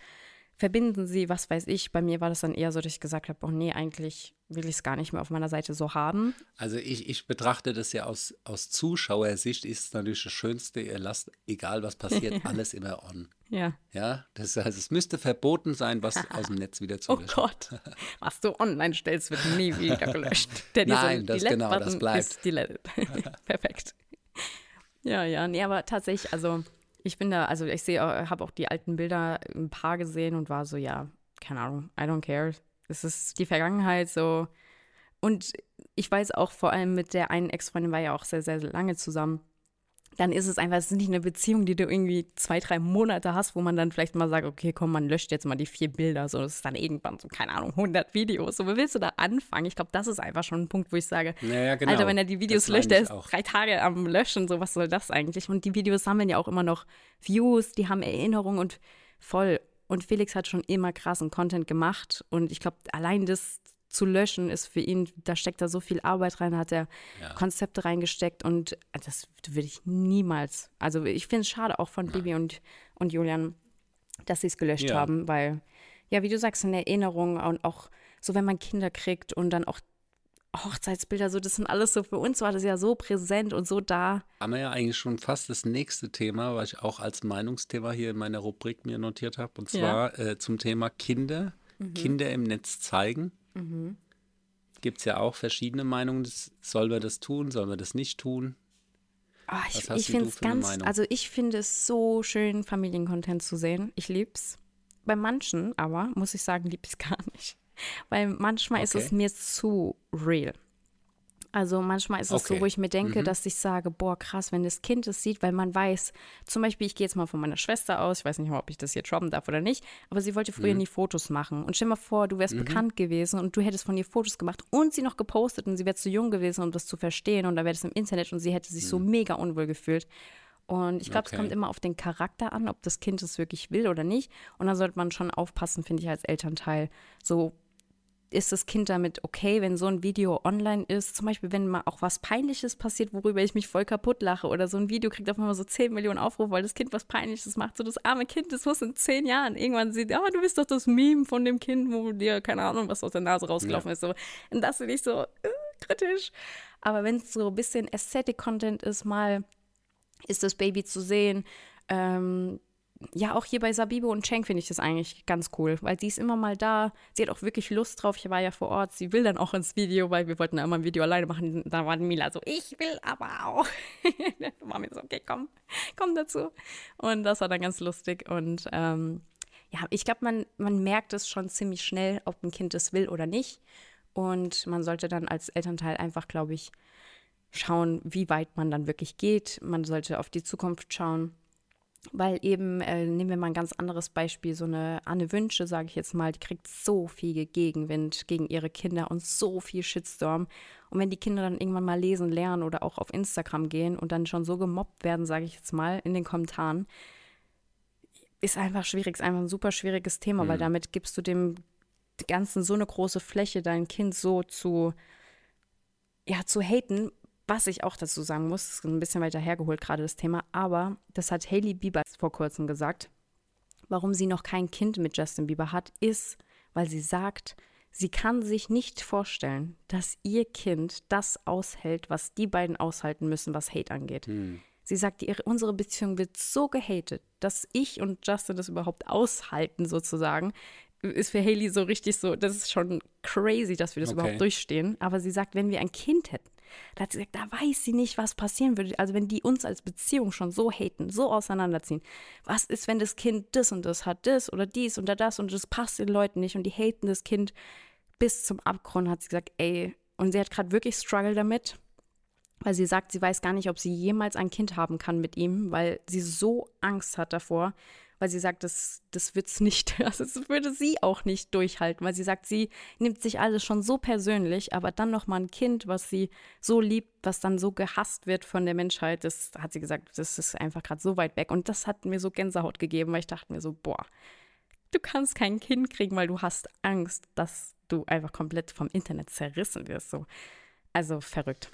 verbinden sie, was weiß ich. Bei mir war das dann eher so, dass ich gesagt habe, oh nee, eigentlich will ich es gar nicht mehr auf meiner Seite so haben. Also ich, ich betrachte das ja aus, aus Zuschauersicht, ist es natürlich das Schönste, ihr lasst, egal was passiert, alles immer on. Ja. Ja, das heißt, es müsste verboten sein, was aus dem Netz wieder zu Oh. Gott, was du online stellst, wird nie wieder gelöscht. Der Nein, das genau, das bleibt. ist. Perfekt. Ja, ja, nee, aber tatsächlich, also ich bin da, also ich sehe, habe auch die alten Bilder ein paar gesehen und war so, ja, keine Ahnung, I don't care. Es ist die Vergangenheit so. Und ich weiß auch vor allem mit der einen Ex-Freundin war ja auch sehr, sehr lange zusammen. Dann ist es einfach, es ist nicht eine Beziehung, die du irgendwie zwei, drei Monate hast, wo man dann vielleicht mal sagt, okay, komm, man löscht jetzt mal die vier Bilder. So, das ist dann irgendwann so, keine Ahnung, 100 Videos. So, wo willst du da anfangen? Ich glaube, das ist einfach schon ein Punkt, wo ich sage, Ja, ja, genau. Alter, wenn er die Videos löscht, der ist auch. drei Tage am Löschen, so was soll das eigentlich? Und die Videos sammeln ja auch immer noch Views, die haben Erinnerungen und voll. Und Felix hat schon immer krassen Content gemacht und ich glaube, allein das zu löschen ist für ihn, da steckt da so viel Arbeit rein, hat er Ja. Konzepte reingesteckt und das würde ich niemals. Also ich finde es schade auch von Bibi und, und Julian, dass sie es gelöscht Ja. haben, weil, ja, wie du sagst, eine Erinnerung und auch so, wenn man Kinder kriegt und dann auch Hochzeitsbilder, so, das sind alles so, für uns war das ja so präsent und so da. Haben wir ja eigentlich schon fast das nächste Thema, was ich auch als Meinungsthema hier in meiner Rubrik mir notiert habe, und Ja. zwar äh, zum Thema Kinder, Kinder im Netz zeigen. Gibt es ja auch verschiedene Meinungen. Das, soll man das tun, soll man das nicht tun? Ah, ich ich finde es ganz, also ich finde es so schön, Familiencontent zu sehen. Ich lieb's. Bei manchen aber, muss ich sagen, lieb ich es gar nicht. Weil manchmal ist es Okay. mir zu real. Also manchmal ist es so, Okay. wo ich mir denke, Mhm. dass ich sage, boah, krass, wenn das Kind es sieht, weil man weiß, zum Beispiel, ich gehe jetzt mal von meiner Schwester aus, ich weiß nicht mal, ob ich das hier droppen darf oder nicht, aber sie wollte früher Mhm. nie Fotos machen. Und stell mal vor, du wärst bekannt gewesen und du hättest von ihr Fotos gemacht und sie noch gepostet und sie wäre zu jung gewesen, um das zu verstehen und da wäre das im Internet und sie hätte sich so mega unwohl gefühlt. Und ich glaube, Mhm. Okay. es kommt immer auf den Charakter an, ob das Kind es wirklich will oder nicht. Und da sollte man schon aufpassen, finde ich, als Elternteil. So, ist das Kind damit okay, wenn so ein Video online ist? Zum Beispiel, wenn mal auch was Peinliches passiert, worüber ich mich voll kaputt lache oder so ein Video kriegt auf einmal so 10 Millionen Aufrufe, weil das Kind was Peinliches macht. So das arme Kind, das muss in 10 Jahren irgendwann sieht, ah, du bist doch das Meme von dem Kind, wo dir, keine Ahnung, was aus der Nase rausgelaufen ist. So. Und das finde ich so äh, kritisch. Aber wenn es so ein bisschen Aesthetic-Content ist, mal ist das Baby zu sehen, ähm, ja, auch hier bei Sabibo und Cheng finde ich das eigentlich ganz cool, weil sie ist immer mal da. Sie hat auch wirklich Lust drauf. Ich war ja vor Ort. Sie will dann auch ins Video, weil wir wollten ja immer ein Video alleine machen. Da war Mila so, ich will aber auch. da war mir so, okay, komm, komm dazu. Und das war dann ganz lustig. Und ähm, ja, ich glaube, man, man merkt es schon ziemlich schnell, ob ein Kind es will oder nicht. Und man sollte dann als Elternteil einfach, glaube ich, schauen, wie weit man dann wirklich geht. Man sollte auf die Zukunft schauen. Weil eben, äh, nehmen wir mal ein ganz anderes Beispiel, so eine Anne Wünsche, sage ich jetzt mal, die kriegt so viel Gegenwind gegen ihre Kinder und so viel Shitstorm. Und wenn die Kinder dann irgendwann mal lesen, lernen oder auch auf Instagram gehen und dann schon so gemobbt werden, sage ich jetzt mal, in den Kommentaren, ist einfach schwierig, ist einfach ein super schwieriges Thema, mhm. weil damit gibst du dem Ganzen so eine große Fläche, dein Kind so zu, ja, zu haten, was ich auch dazu sagen muss, ist ein bisschen weiter hergeholt gerade das Thema, aber das hat Hailey Bieber vor kurzem gesagt. Warum sie noch kein Kind mit Justin Bieber hat, ist, weil sie sagt, sie kann sich nicht vorstellen, dass ihr Kind das aushält, was die beiden aushalten müssen, was Hate angeht. Hm. Sie sagt, ihre, unsere Beziehung wird so gehatet, dass ich und Justin das überhaupt aushalten, sozusagen, ist für Haley so richtig so, das ist schon crazy, dass wir das okay. überhaupt durchstehen. Aber sie sagt, wenn wir ein Kind hätten, da hat sie gesagt, da weiß sie nicht, was passieren würde. Also wenn die uns als Beziehung schon so haten, so auseinanderziehen. Was ist, wenn das Kind das und das hat, das oder dies oder das und das passt den Leuten nicht und die haten das Kind bis zum Abgrund, hat sie gesagt, ey. Und sie hat gerade wirklich Struggle damit, weil sie sagt, sie weiß gar nicht, ob sie jemals ein Kind haben kann mit ihm, weil sie so Angst hat davor, weil sie sagt, das, das wird es nicht, also das würde sie auch nicht durchhalten, weil sie sagt, sie nimmt sich alles schon so persönlich, aber dann nochmal ein Kind, was sie so liebt, was dann so gehasst wird von der Menschheit, das hat sie gesagt, das ist einfach gerade so weit weg. Und das hat mir so Gänsehaut gegeben, weil ich dachte mir so, boah, du kannst kein Kind kriegen, weil du hast Angst, dass du einfach komplett vom Internet zerrissen wirst. So. Also verrückt.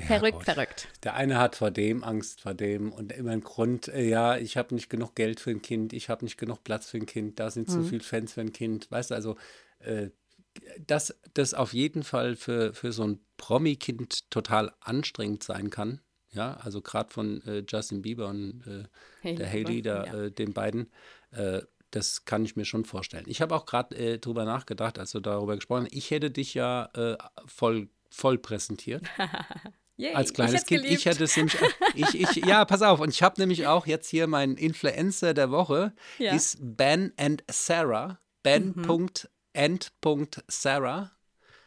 Ja, verrückt, Gott. verrückt. Der eine hat vor dem Angst vor dem und immer ein Grund, äh, ja, ich habe nicht genug Geld für ein Kind, ich habe nicht genug Platz für ein Kind, da sind mhm. zu viele Fans für ein Kind. Weißt du, also äh, dass das auf jeden Fall für, für so ein Promi-Kind total anstrengend sein kann. Ja, also gerade von äh, Justin Bieber und äh, Haley, der Haley, da, ja. Äh, den beiden, äh, das kann ich mir schon vorstellen. Ich habe auch gerade äh, drüber nachgedacht, als du darüber gesprochen hast. Ich hätte dich ja äh, voll, voll präsentiert. Yay, als kleines ich Kind. Geliebt. Ich hätte es nämlich, ich, ich, ja, pass auf, und ich habe nämlich auch jetzt hier meinen Influencer der Woche, ja. ist Ben and Sarah. Ben.and.Sarah. Mhm.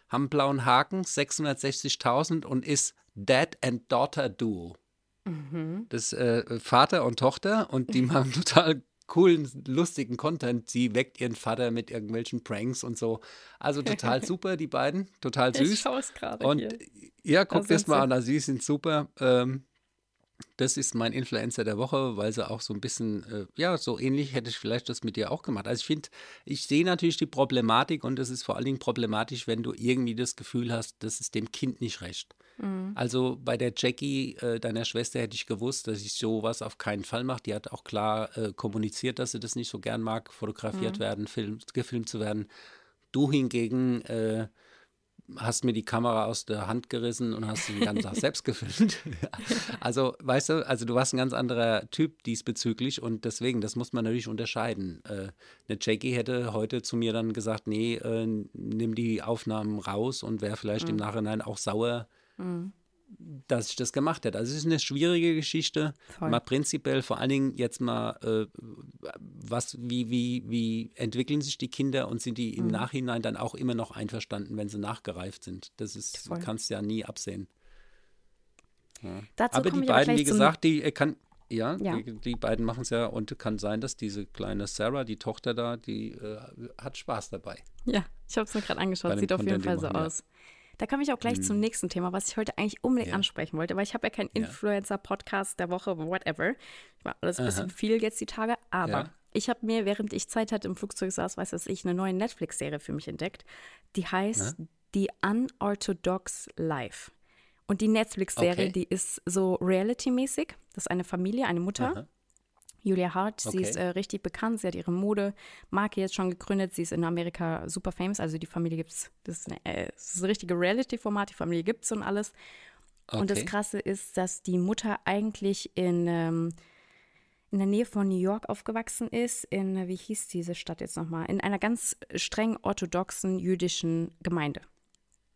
Haben einen blauen Haken, 660.000 und ist Dad and Daughter Duo. Mhm. Das ist äh, Vater und Tochter und die machen total coolen, lustigen Content. Sie weckt ihren Vater mit irgendwelchen Pranks und so. Also total super, die beiden. Total süß. Ich schaue es gerade. Und hier. ja, guck dir das mal an. Also, sie sind super. Ähm, das ist mein Influencer der Woche, weil sie auch so ein bisschen, äh, ja, so ähnlich hätte ich vielleicht das mit dir auch gemacht. Also ich finde, ich sehe natürlich die Problematik und das ist vor allen Dingen problematisch, wenn du irgendwie das Gefühl hast, das ist dem Kind nicht recht. Mhm. Also bei der Jackie, äh, deiner Schwester, hätte ich gewusst, dass ich sowas auf keinen Fall mache. Die hat auch klar äh, kommuniziert, dass sie das nicht so gern mag, fotografiert mhm. werden, film, gefilmt zu werden. Du hingegen äh, hast mir die Kamera aus der Hand gerissen und hast den ganzen Tag selbst gefilmt. also, weißt du, also du warst ein ganz anderer Typ diesbezüglich und deswegen, das muss man natürlich unterscheiden. Äh, eine Jackie hätte heute zu mir dann gesagt, nee, äh, nimm die Aufnahmen raus und wäre vielleicht mhm. im Nachhinein auch sauer, mhm dass ich das gemacht hätte. Also es ist eine schwierige Geschichte, Voll. mal prinzipiell, vor allen Dingen jetzt mal, äh, was, wie, wie, wie entwickeln sich die Kinder und sind die im mhm. Nachhinein dann auch immer noch einverstanden, wenn sie nachgereift sind. Das ist, Voll. kannst ja nie absehen. Ja. aber die beiden, wie gesagt, die äh, kann, ja, ja. Die, die, beiden machen es ja und kann sein, dass diese kleine Sarah, die Tochter da, die äh, hat Spaß dabei. Ja, ich habe es mir gerade angeschaut, sieht auf jeden Fall so aus. Ja. Da komme ich auch gleich mhm. zum nächsten Thema, was ich heute eigentlich unbedingt ja. ansprechen wollte, weil ich habe ja keinen Influencer-Podcast der Woche, whatever. Ich war alles ein bisschen viel jetzt die Tage, aber ja. ich habe mir, während ich Zeit hatte im Flugzeug saß, weiß was ich, eine neue Netflix-Serie für mich entdeckt. Die heißt ja. The Unorthodox Life. Und die Netflix-Serie, okay. die ist so reality-mäßig. Das ist eine Familie, eine Mutter. Aha. Julia Hart, okay. sie ist äh, richtig bekannt, sie hat ihre Modemarke jetzt schon gegründet, sie ist in Amerika super famous, also die Familie gibt es, das ist, äh, das ist ein richtige Reality-Format, die Familie gibt es und alles. Okay. Und das Krasse ist, dass die Mutter eigentlich in, ähm, in der Nähe von New York aufgewachsen ist, in, wie hieß diese Stadt jetzt nochmal, in einer ganz streng orthodoxen jüdischen Gemeinde.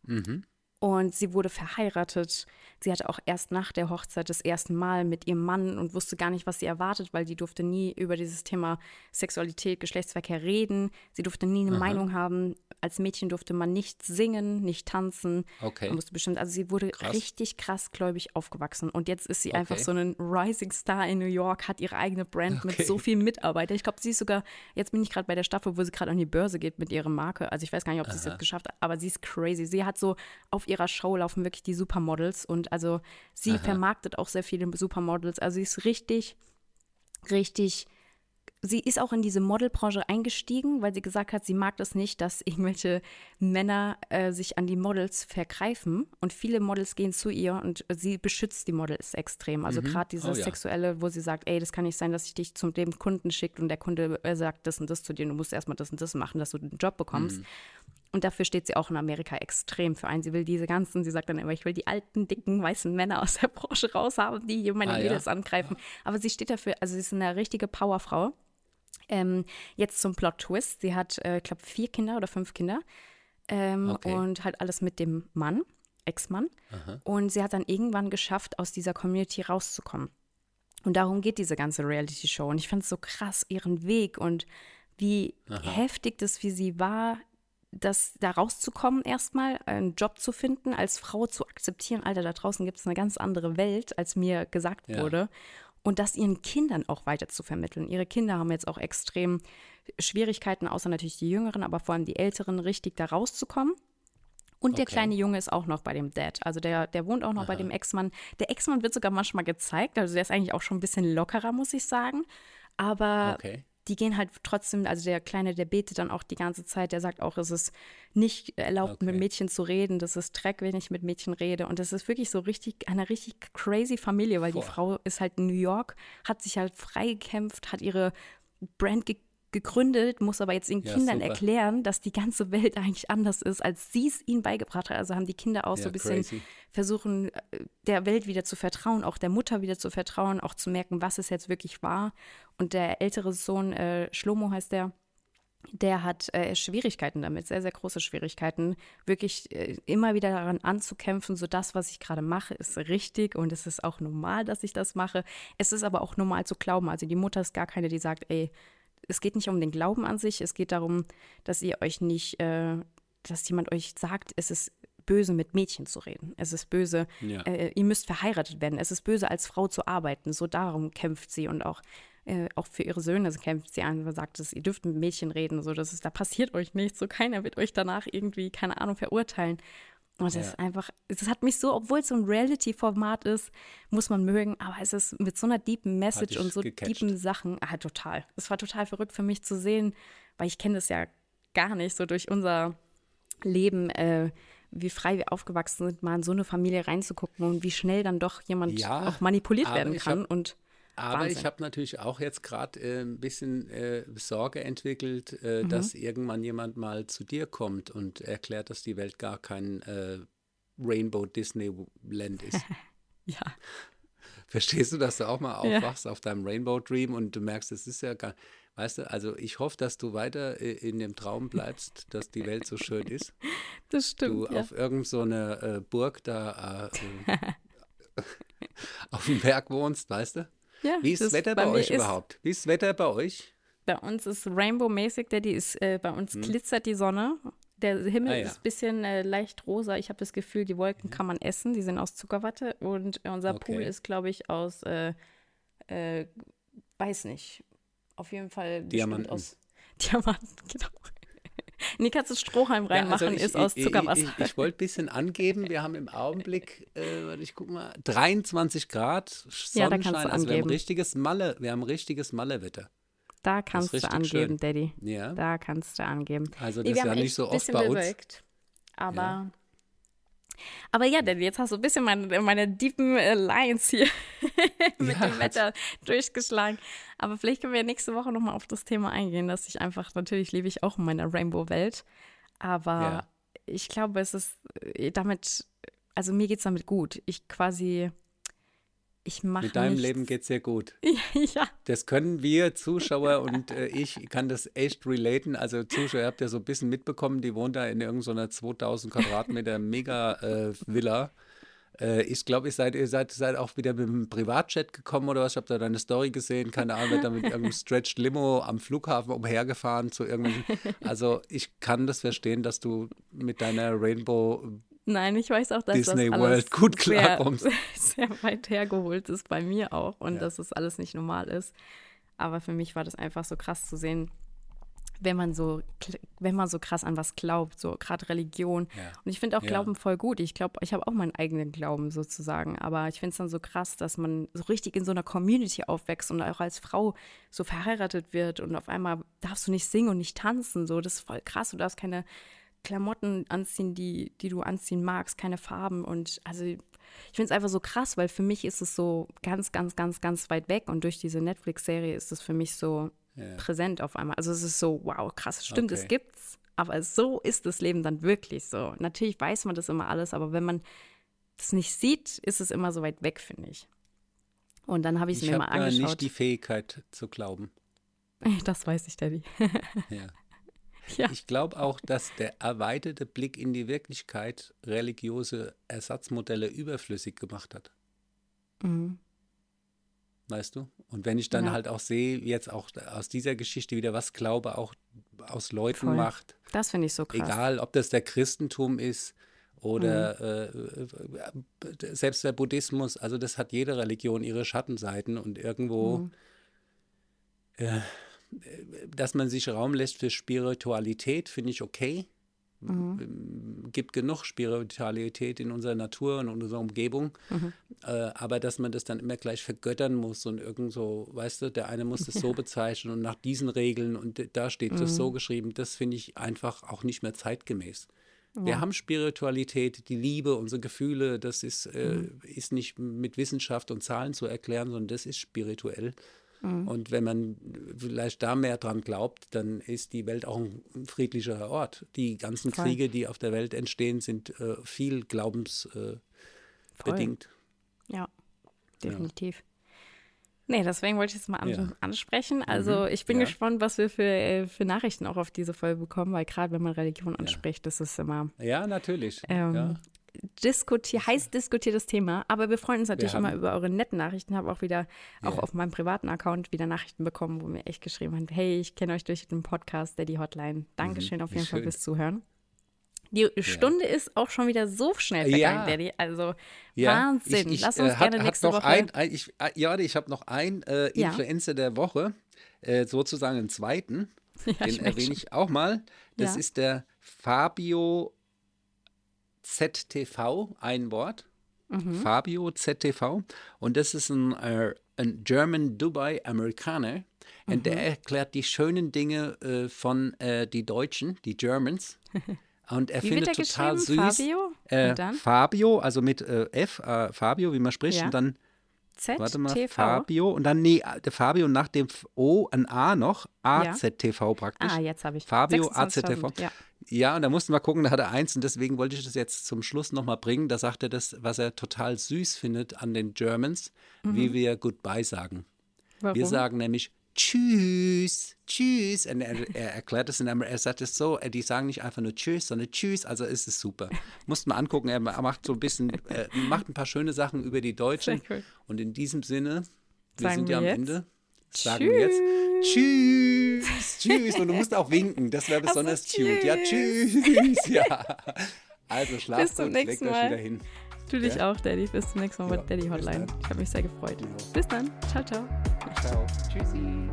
Mhm. Und sie wurde verheiratet. Sie hatte auch erst nach der Hochzeit das erste Mal mit ihrem Mann und wusste gar nicht, was sie erwartet, weil die durfte nie über dieses Thema Sexualität, Geschlechtsverkehr reden. Sie durfte nie eine Aha. Meinung haben. Als Mädchen durfte man nicht singen, nicht tanzen. Okay. Man musste bestimmt, also sie wurde Krass. richtig krass gläubig aufgewachsen. Und jetzt ist sie einfach Okay. so ein Rising Star in New York, hat ihre eigene Brand mit Okay. so vielen Mitarbeitern. Ich glaube, sie ist sogar, jetzt bin ich gerade bei der Staffel, wo sie gerade an die Börse geht mit ihrer Marke. Also ich weiß gar nicht, ob sie es jetzt geschafft hat, aber sie ist crazy. Sie hat so auf ihrer Show laufen wirklich die Supermodels und also sie Aha. vermarktet auch sehr viele Supermodels. Also sie ist richtig, richtig. Sie ist auch in diese Modelbranche eingestiegen, weil sie gesagt hat, sie mag das nicht, dass irgendwelche Männer äh, sich an die Models vergreifen. Und viele Models gehen zu ihr und sie beschützt die Models extrem. Also gerade dieses Oh ja. Sexuelle, wo sie sagt, ey, das kann nicht sein, dass ich dich zum dem Kunden schickt und der Kunde äh, sagt das und das zu dir. Du musst erstmal das und das machen, dass du den Job bekommst. Und dafür steht sie auch in Amerika extrem für ein. Sie will diese ganzen, sie sagt dann immer, ich will die alten, dicken, weißen Männer aus der Branche raushaben, die hier meine Ah, ja? Mädels angreifen. Aber sie steht dafür, also sie ist eine richtige Powerfrau. Ähm, jetzt zum Plot-Twist. Sie hat, äh, ich glaube, vier Kinder oder fünf Kinder. Ähm, Okay. Und halt alles mit dem Mann, Ex-Mann. Und sie hat dann irgendwann geschafft, aus dieser Community rauszukommen. Und darum geht diese ganze Reality-Show. Und ich fand es so krass, ihren Weg und wie heftig das für sie war, das da rauszukommen erstmal, einen Job zu finden, als Frau zu akzeptieren, Alter, da draußen gibt es eine ganz andere Welt, als mir gesagt Ja. wurde. Und das ihren Kindern auch weiter zu vermitteln. Ihre Kinder haben jetzt auch extrem Schwierigkeiten, außer natürlich die Jüngeren, aber vor allem die Älteren, richtig da rauszukommen. Und der Okay. kleine Junge ist auch noch bei dem Dad. Also der, der wohnt auch noch bei dem Ex-Mann. Der Ex-Mann wird sogar manchmal gezeigt. Also der ist eigentlich auch schon ein bisschen lockerer, muss ich sagen. Aber Okay. Die gehen halt trotzdem, also der Kleine, der betet dann auch die ganze Zeit. Der sagt auch, es ist nicht erlaubt, mit Okay. Mädchen zu reden. Das ist Dreck, wenn ich mit Mädchen rede. Und das ist wirklich so richtig, eine richtig crazy Familie, weil Boah. die Frau ist halt in New York, hat sich halt freigekämpft, hat ihre Brand ge gegründet, muss aber jetzt Ja, Kindern super. erklären, dass die ganze Welt eigentlich anders ist, als sie es ihnen beigebracht hat. Also haben die Kinder auch so Ja, ein bisschen crazy. versuchen, äh, der Welt wieder zu vertrauen, auch der Mutter wieder zu vertrauen, auch zu merken, was es jetzt wirklich war. Und der ältere Sohn, äh, Schlomo heißt der, der hat äh, Schwierigkeiten damit, sehr, sehr große Schwierigkeiten, wirklich äh, immer wieder daran anzukämpfen, so das, was ich gerade mache, ist richtig und es ist auch normal, dass ich das mache. Es ist aber auch normal zu glauben. Also die Mutter ist gar keine, die sagt, ey, es geht nicht um den Glauben an sich, es geht darum, dass ihr euch nicht, äh, dass jemand euch sagt, es ist böse, mit Mädchen zu reden. Es ist böse, Ja. äh, ihr müsst verheiratet werden. Es ist böse, als Frau zu arbeiten. So darum kämpft sie und auch, äh, auch für ihre Söhne kämpft sie an und sagt, dass ihr dürft mit Mädchen reden. So, das ist, da passiert euch nichts. So keiner wird euch danach irgendwie, keine Ahnung, verurteilen. Und das Ja. ist einfach, das hat mich so, obwohl es so ein Reality-Format ist, muss man mögen, aber es ist mit so einer deepen Message und so gecatcht. deepen Sachen, ah, total. Es war total verrückt für mich zu sehen, weil ich kenne das ja gar nicht, so durch unser Leben, äh, wie frei wir aufgewachsen sind, mal in so eine Familie reinzugucken und wie schnell dann doch jemand Ja, auch manipuliert werden kann. hab- und Aber Wahnsinn. ich habe natürlich auch jetzt gerade äh, ein bisschen äh, Sorge entwickelt, äh, Mhm. dass irgendwann jemand mal zu dir kommt und erklärt, dass die Welt gar kein äh, Rainbow Disneyland ist. ja, Verstehst du, dass du auch mal Ja. aufwachst auf deinem Rainbow Dream und du merkst, es ist ja gar, weißt du, also ich hoffe, dass du weiter äh, in dem Traum bleibst, dass die Welt so schön ist. das Du stimmt. ja. auf irgend so eine äh, Burg da auf dem Berg wohnst, weißt du? Ja, Wie ist das Wetter bei, mir euch überhaupt? Wie ist das Wetter bei euch? Bei uns ist Rainbow-mäßig, Daddy ist, äh, bei uns glitzert die Sonne. Der Himmel Hm. Ah, ja. ist ein bisschen äh, leicht rosa. Ich habe das Gefühl, die Wolken kann man essen. Die sind aus Zuckerwatte. Und unser Pool Okay. ist, glaube ich, aus, äh, äh, weiß nicht. Auf jeden Fall Diamanten. aus Diamanten, genau. Nee, kannst du Strohhalm reinmachen, also ich, ist aus Zuckerwasser. Ich, ich, ich wollte ein bisschen angeben, wir haben im Augenblick, äh, ich guck mal, 23 Grad Ja, da Sonnenschein. kannst du also wir haben angeben. richtiges Malle, wir haben richtiges Mallewetter. da kannst du angeben, schön. Daddy. Ja. Da kannst du angeben. Also das ist ja nicht so oft bei uns. bewölkt. Aber, aber ja, Daddy, jetzt hast du ein bisschen meine, meine deepen äh, Lines hier mit Ja. dem Wetter durchgeschlagen. Aber vielleicht können wir nächste Woche nochmal auf das Thema eingehen, dass ich einfach, natürlich lebe ich auch in meiner Rainbow-Welt. Aber Ja. ich glaube, es ist äh, damit, also mir geht es damit gut. Ich quasi, ich mache Mit deinem nichts. Leben geht sehr gut. ja, Das können wir Zuschauer und äh, ich kann das echt relaten. Also Zuschauer, ihr habt ja so ein bisschen mitbekommen, die wohnt da in irgendeiner 2000 Quadratmeter Mega-Villa. Äh, ich glaube, ihr seid, ihr seid, seid auch wieder mit dem Privatjet gekommen oder was? Ich habe da deine Story gesehen. Keine Ahnung, da mit irgendeinem Stretched Limo am Flughafen umhergefahren zu irgendwelchen. Also ich kann das verstehen, dass du mit deiner Rainbow nein, ich weiß auch, dass Disney das World alles gut sehr, klarkommst. sehr weit hergeholt ist bei mir auch und Ja. dass es alles nicht normal ist. Aber für mich war das einfach so krass zu sehen, wenn man so, wenn man so krass an was glaubt, so gerade Religion. Ja. Und ich finde auch Ja. Glauben voll gut. Ich glaube, ich habe auch meinen eigenen Glauben sozusagen. Aber ich finde es dann so krass, dass man so richtig in so einer Community aufwächst und auch als Frau so verheiratet wird und auf einmal darfst du nicht singen und nicht tanzen. So, das ist voll krass. Du darfst keine Klamotten anziehen, die, die du anziehen magst, keine Farben. Und also ich finde es einfach so krass, weil für mich ist es so ganz, ganz, ganz, ganz weit weg. Und durch diese Netflix-Serie ist es für mich so Ja. präsent auf einmal. Also es ist so, wow, krass, stimmt, es Okay. gibt's. Aber so ist das Leben dann wirklich so. Natürlich weiß man das immer alles, aber wenn man das nicht sieht, ist es immer so weit weg, finde ich. Und dann habe ich es Ich mir mal habe äh, angeschaut. nicht die Fähigkeit zu glauben. das weiß ich, Daddy. Ja. Ja. Ich glaube auch, dass der erweiterte Blick in die Wirklichkeit religiöse Ersatzmodelle überflüssig gemacht hat. Mhm. Weißt du? Und wenn ich dann Ja. halt auch sehe, jetzt auch aus dieser Geschichte wieder, was Glaube auch aus Leuten Voll. macht, Das finde ich so krass. egal ob das der Christentum ist oder Mhm. äh, selbst der Buddhismus, also das hat jede Religion ihre Schattenseiten und irgendwo, Mhm. äh, dass man sich Raum lässt für Spiritualität, finde ich okay. Mhm. Gibt genug Spiritualität in unserer Natur und in unserer Umgebung, Mhm. äh, aber dass man das dann immer gleich vergöttern muss und irgend so, weißt du, der eine muss das so bezeichnen und nach diesen Regeln und da steht das Mhm. so geschrieben, das finde ich einfach auch nicht mehr zeitgemäß. Wir Ja. haben Spiritualität, die Liebe, unsere Gefühle, das ist, äh, Mhm. ist nicht mit Wissenschaft und Zahlen zu erklären, sondern das ist spirituell. Mhm. Und wenn man vielleicht da mehr dran glaubt, dann ist die Welt auch ein friedlicher Ort. Die ganzen Voll. Kriege, die auf der Welt entstehen, sind äh, viel glaubensbedingt. Äh. Ja, definitiv. Nee, deswegen wollte ich es mal an Ja. ansprechen. Also ich bin ja. gespannt, was wir für, äh, für Nachrichten auch auf diese Folge bekommen, weil gerade wenn man Religion anspricht, das ist immer Ja, natürlich. ähm, ja. Diskutier heiß diskutiertes Thema. Aber wir freuen uns natürlich haben- immer über eure netten Nachrichten. Ich habe auch wieder, auch Ja. auf meinem privaten Account wieder Nachrichten bekommen, wo mir echt geschrieben haben, hey, ich kenne euch durch den Podcast, Daddy Hotline. Dankeschön auf Mhm. wie jeden Fall schön. fürs Zuhören. Die Stunde ist auch schon wieder so schnell Ja. vergangen, Daddy. Also Ja, Wahnsinn. Ich, ich, Lass uns äh, hat, gerne nächste noch Woche. Ein, ein, ich, äh, ja, ich habe noch einen äh, Ja. Influencer der Woche, äh, sozusagen einen zweiten. Ja, Den erwähne ich auch mal. Das Ja. ist der Fabio ZTV, ein Wort. Mhm. Fabio ZTV. Und das ist ein, äh, ein German Dubai Amerikaner. Und Mhm. der erklärt die schönen Dinge äh, von äh, die Deutschen, die Germans. Und er Wie findet total süß. Fabio? Äh, Und? Fabio, also mit äh, F, äh, Fabio, wie man spricht, Ja. und dann ZTV. Warte mal, Fabio und dann, nee, der Fabio nach dem O ein A noch, AZTV praktisch. Ah, jetzt habe ich. Fabio 26.000, AZTV. Ja. Ja, und da mussten wir gucken, da hat er eins und deswegen wollte ich das jetzt zum Schluss nochmal bringen. Da sagt er das, was er total süß findet an den Germans, wie wir Goodbye sagen. Warum? Wir sagen nämlich Tschüss, Tschüss. Und er, er erklärt es in einem, er sagt es so, äh, die sagen nicht einfach nur Tschüss, sondern Tschüss, also ist es super. Musst mal angucken, er macht so ein bisschen, äh, macht ein paar schöne Sachen über die Deutschen. Cool. Und in diesem Sinne, wir Sagen sind ja am wir jetzt Ende, sagen wir jetzt Tschüss, Tschüss. Und du musst auch winken, das wäre besonders so, cute. Ja, tschüss. Ja. Also schlaft Bis zum nächsten euch Mal. wieder hin. Du dich Ja. auch, Daddy. Bis zum nächsten Mal Ja, Daddy Hotline. Ich habe mich sehr gefreut. Ja. Bis dann. Ciao, ciao. Ciao. Tschüssi.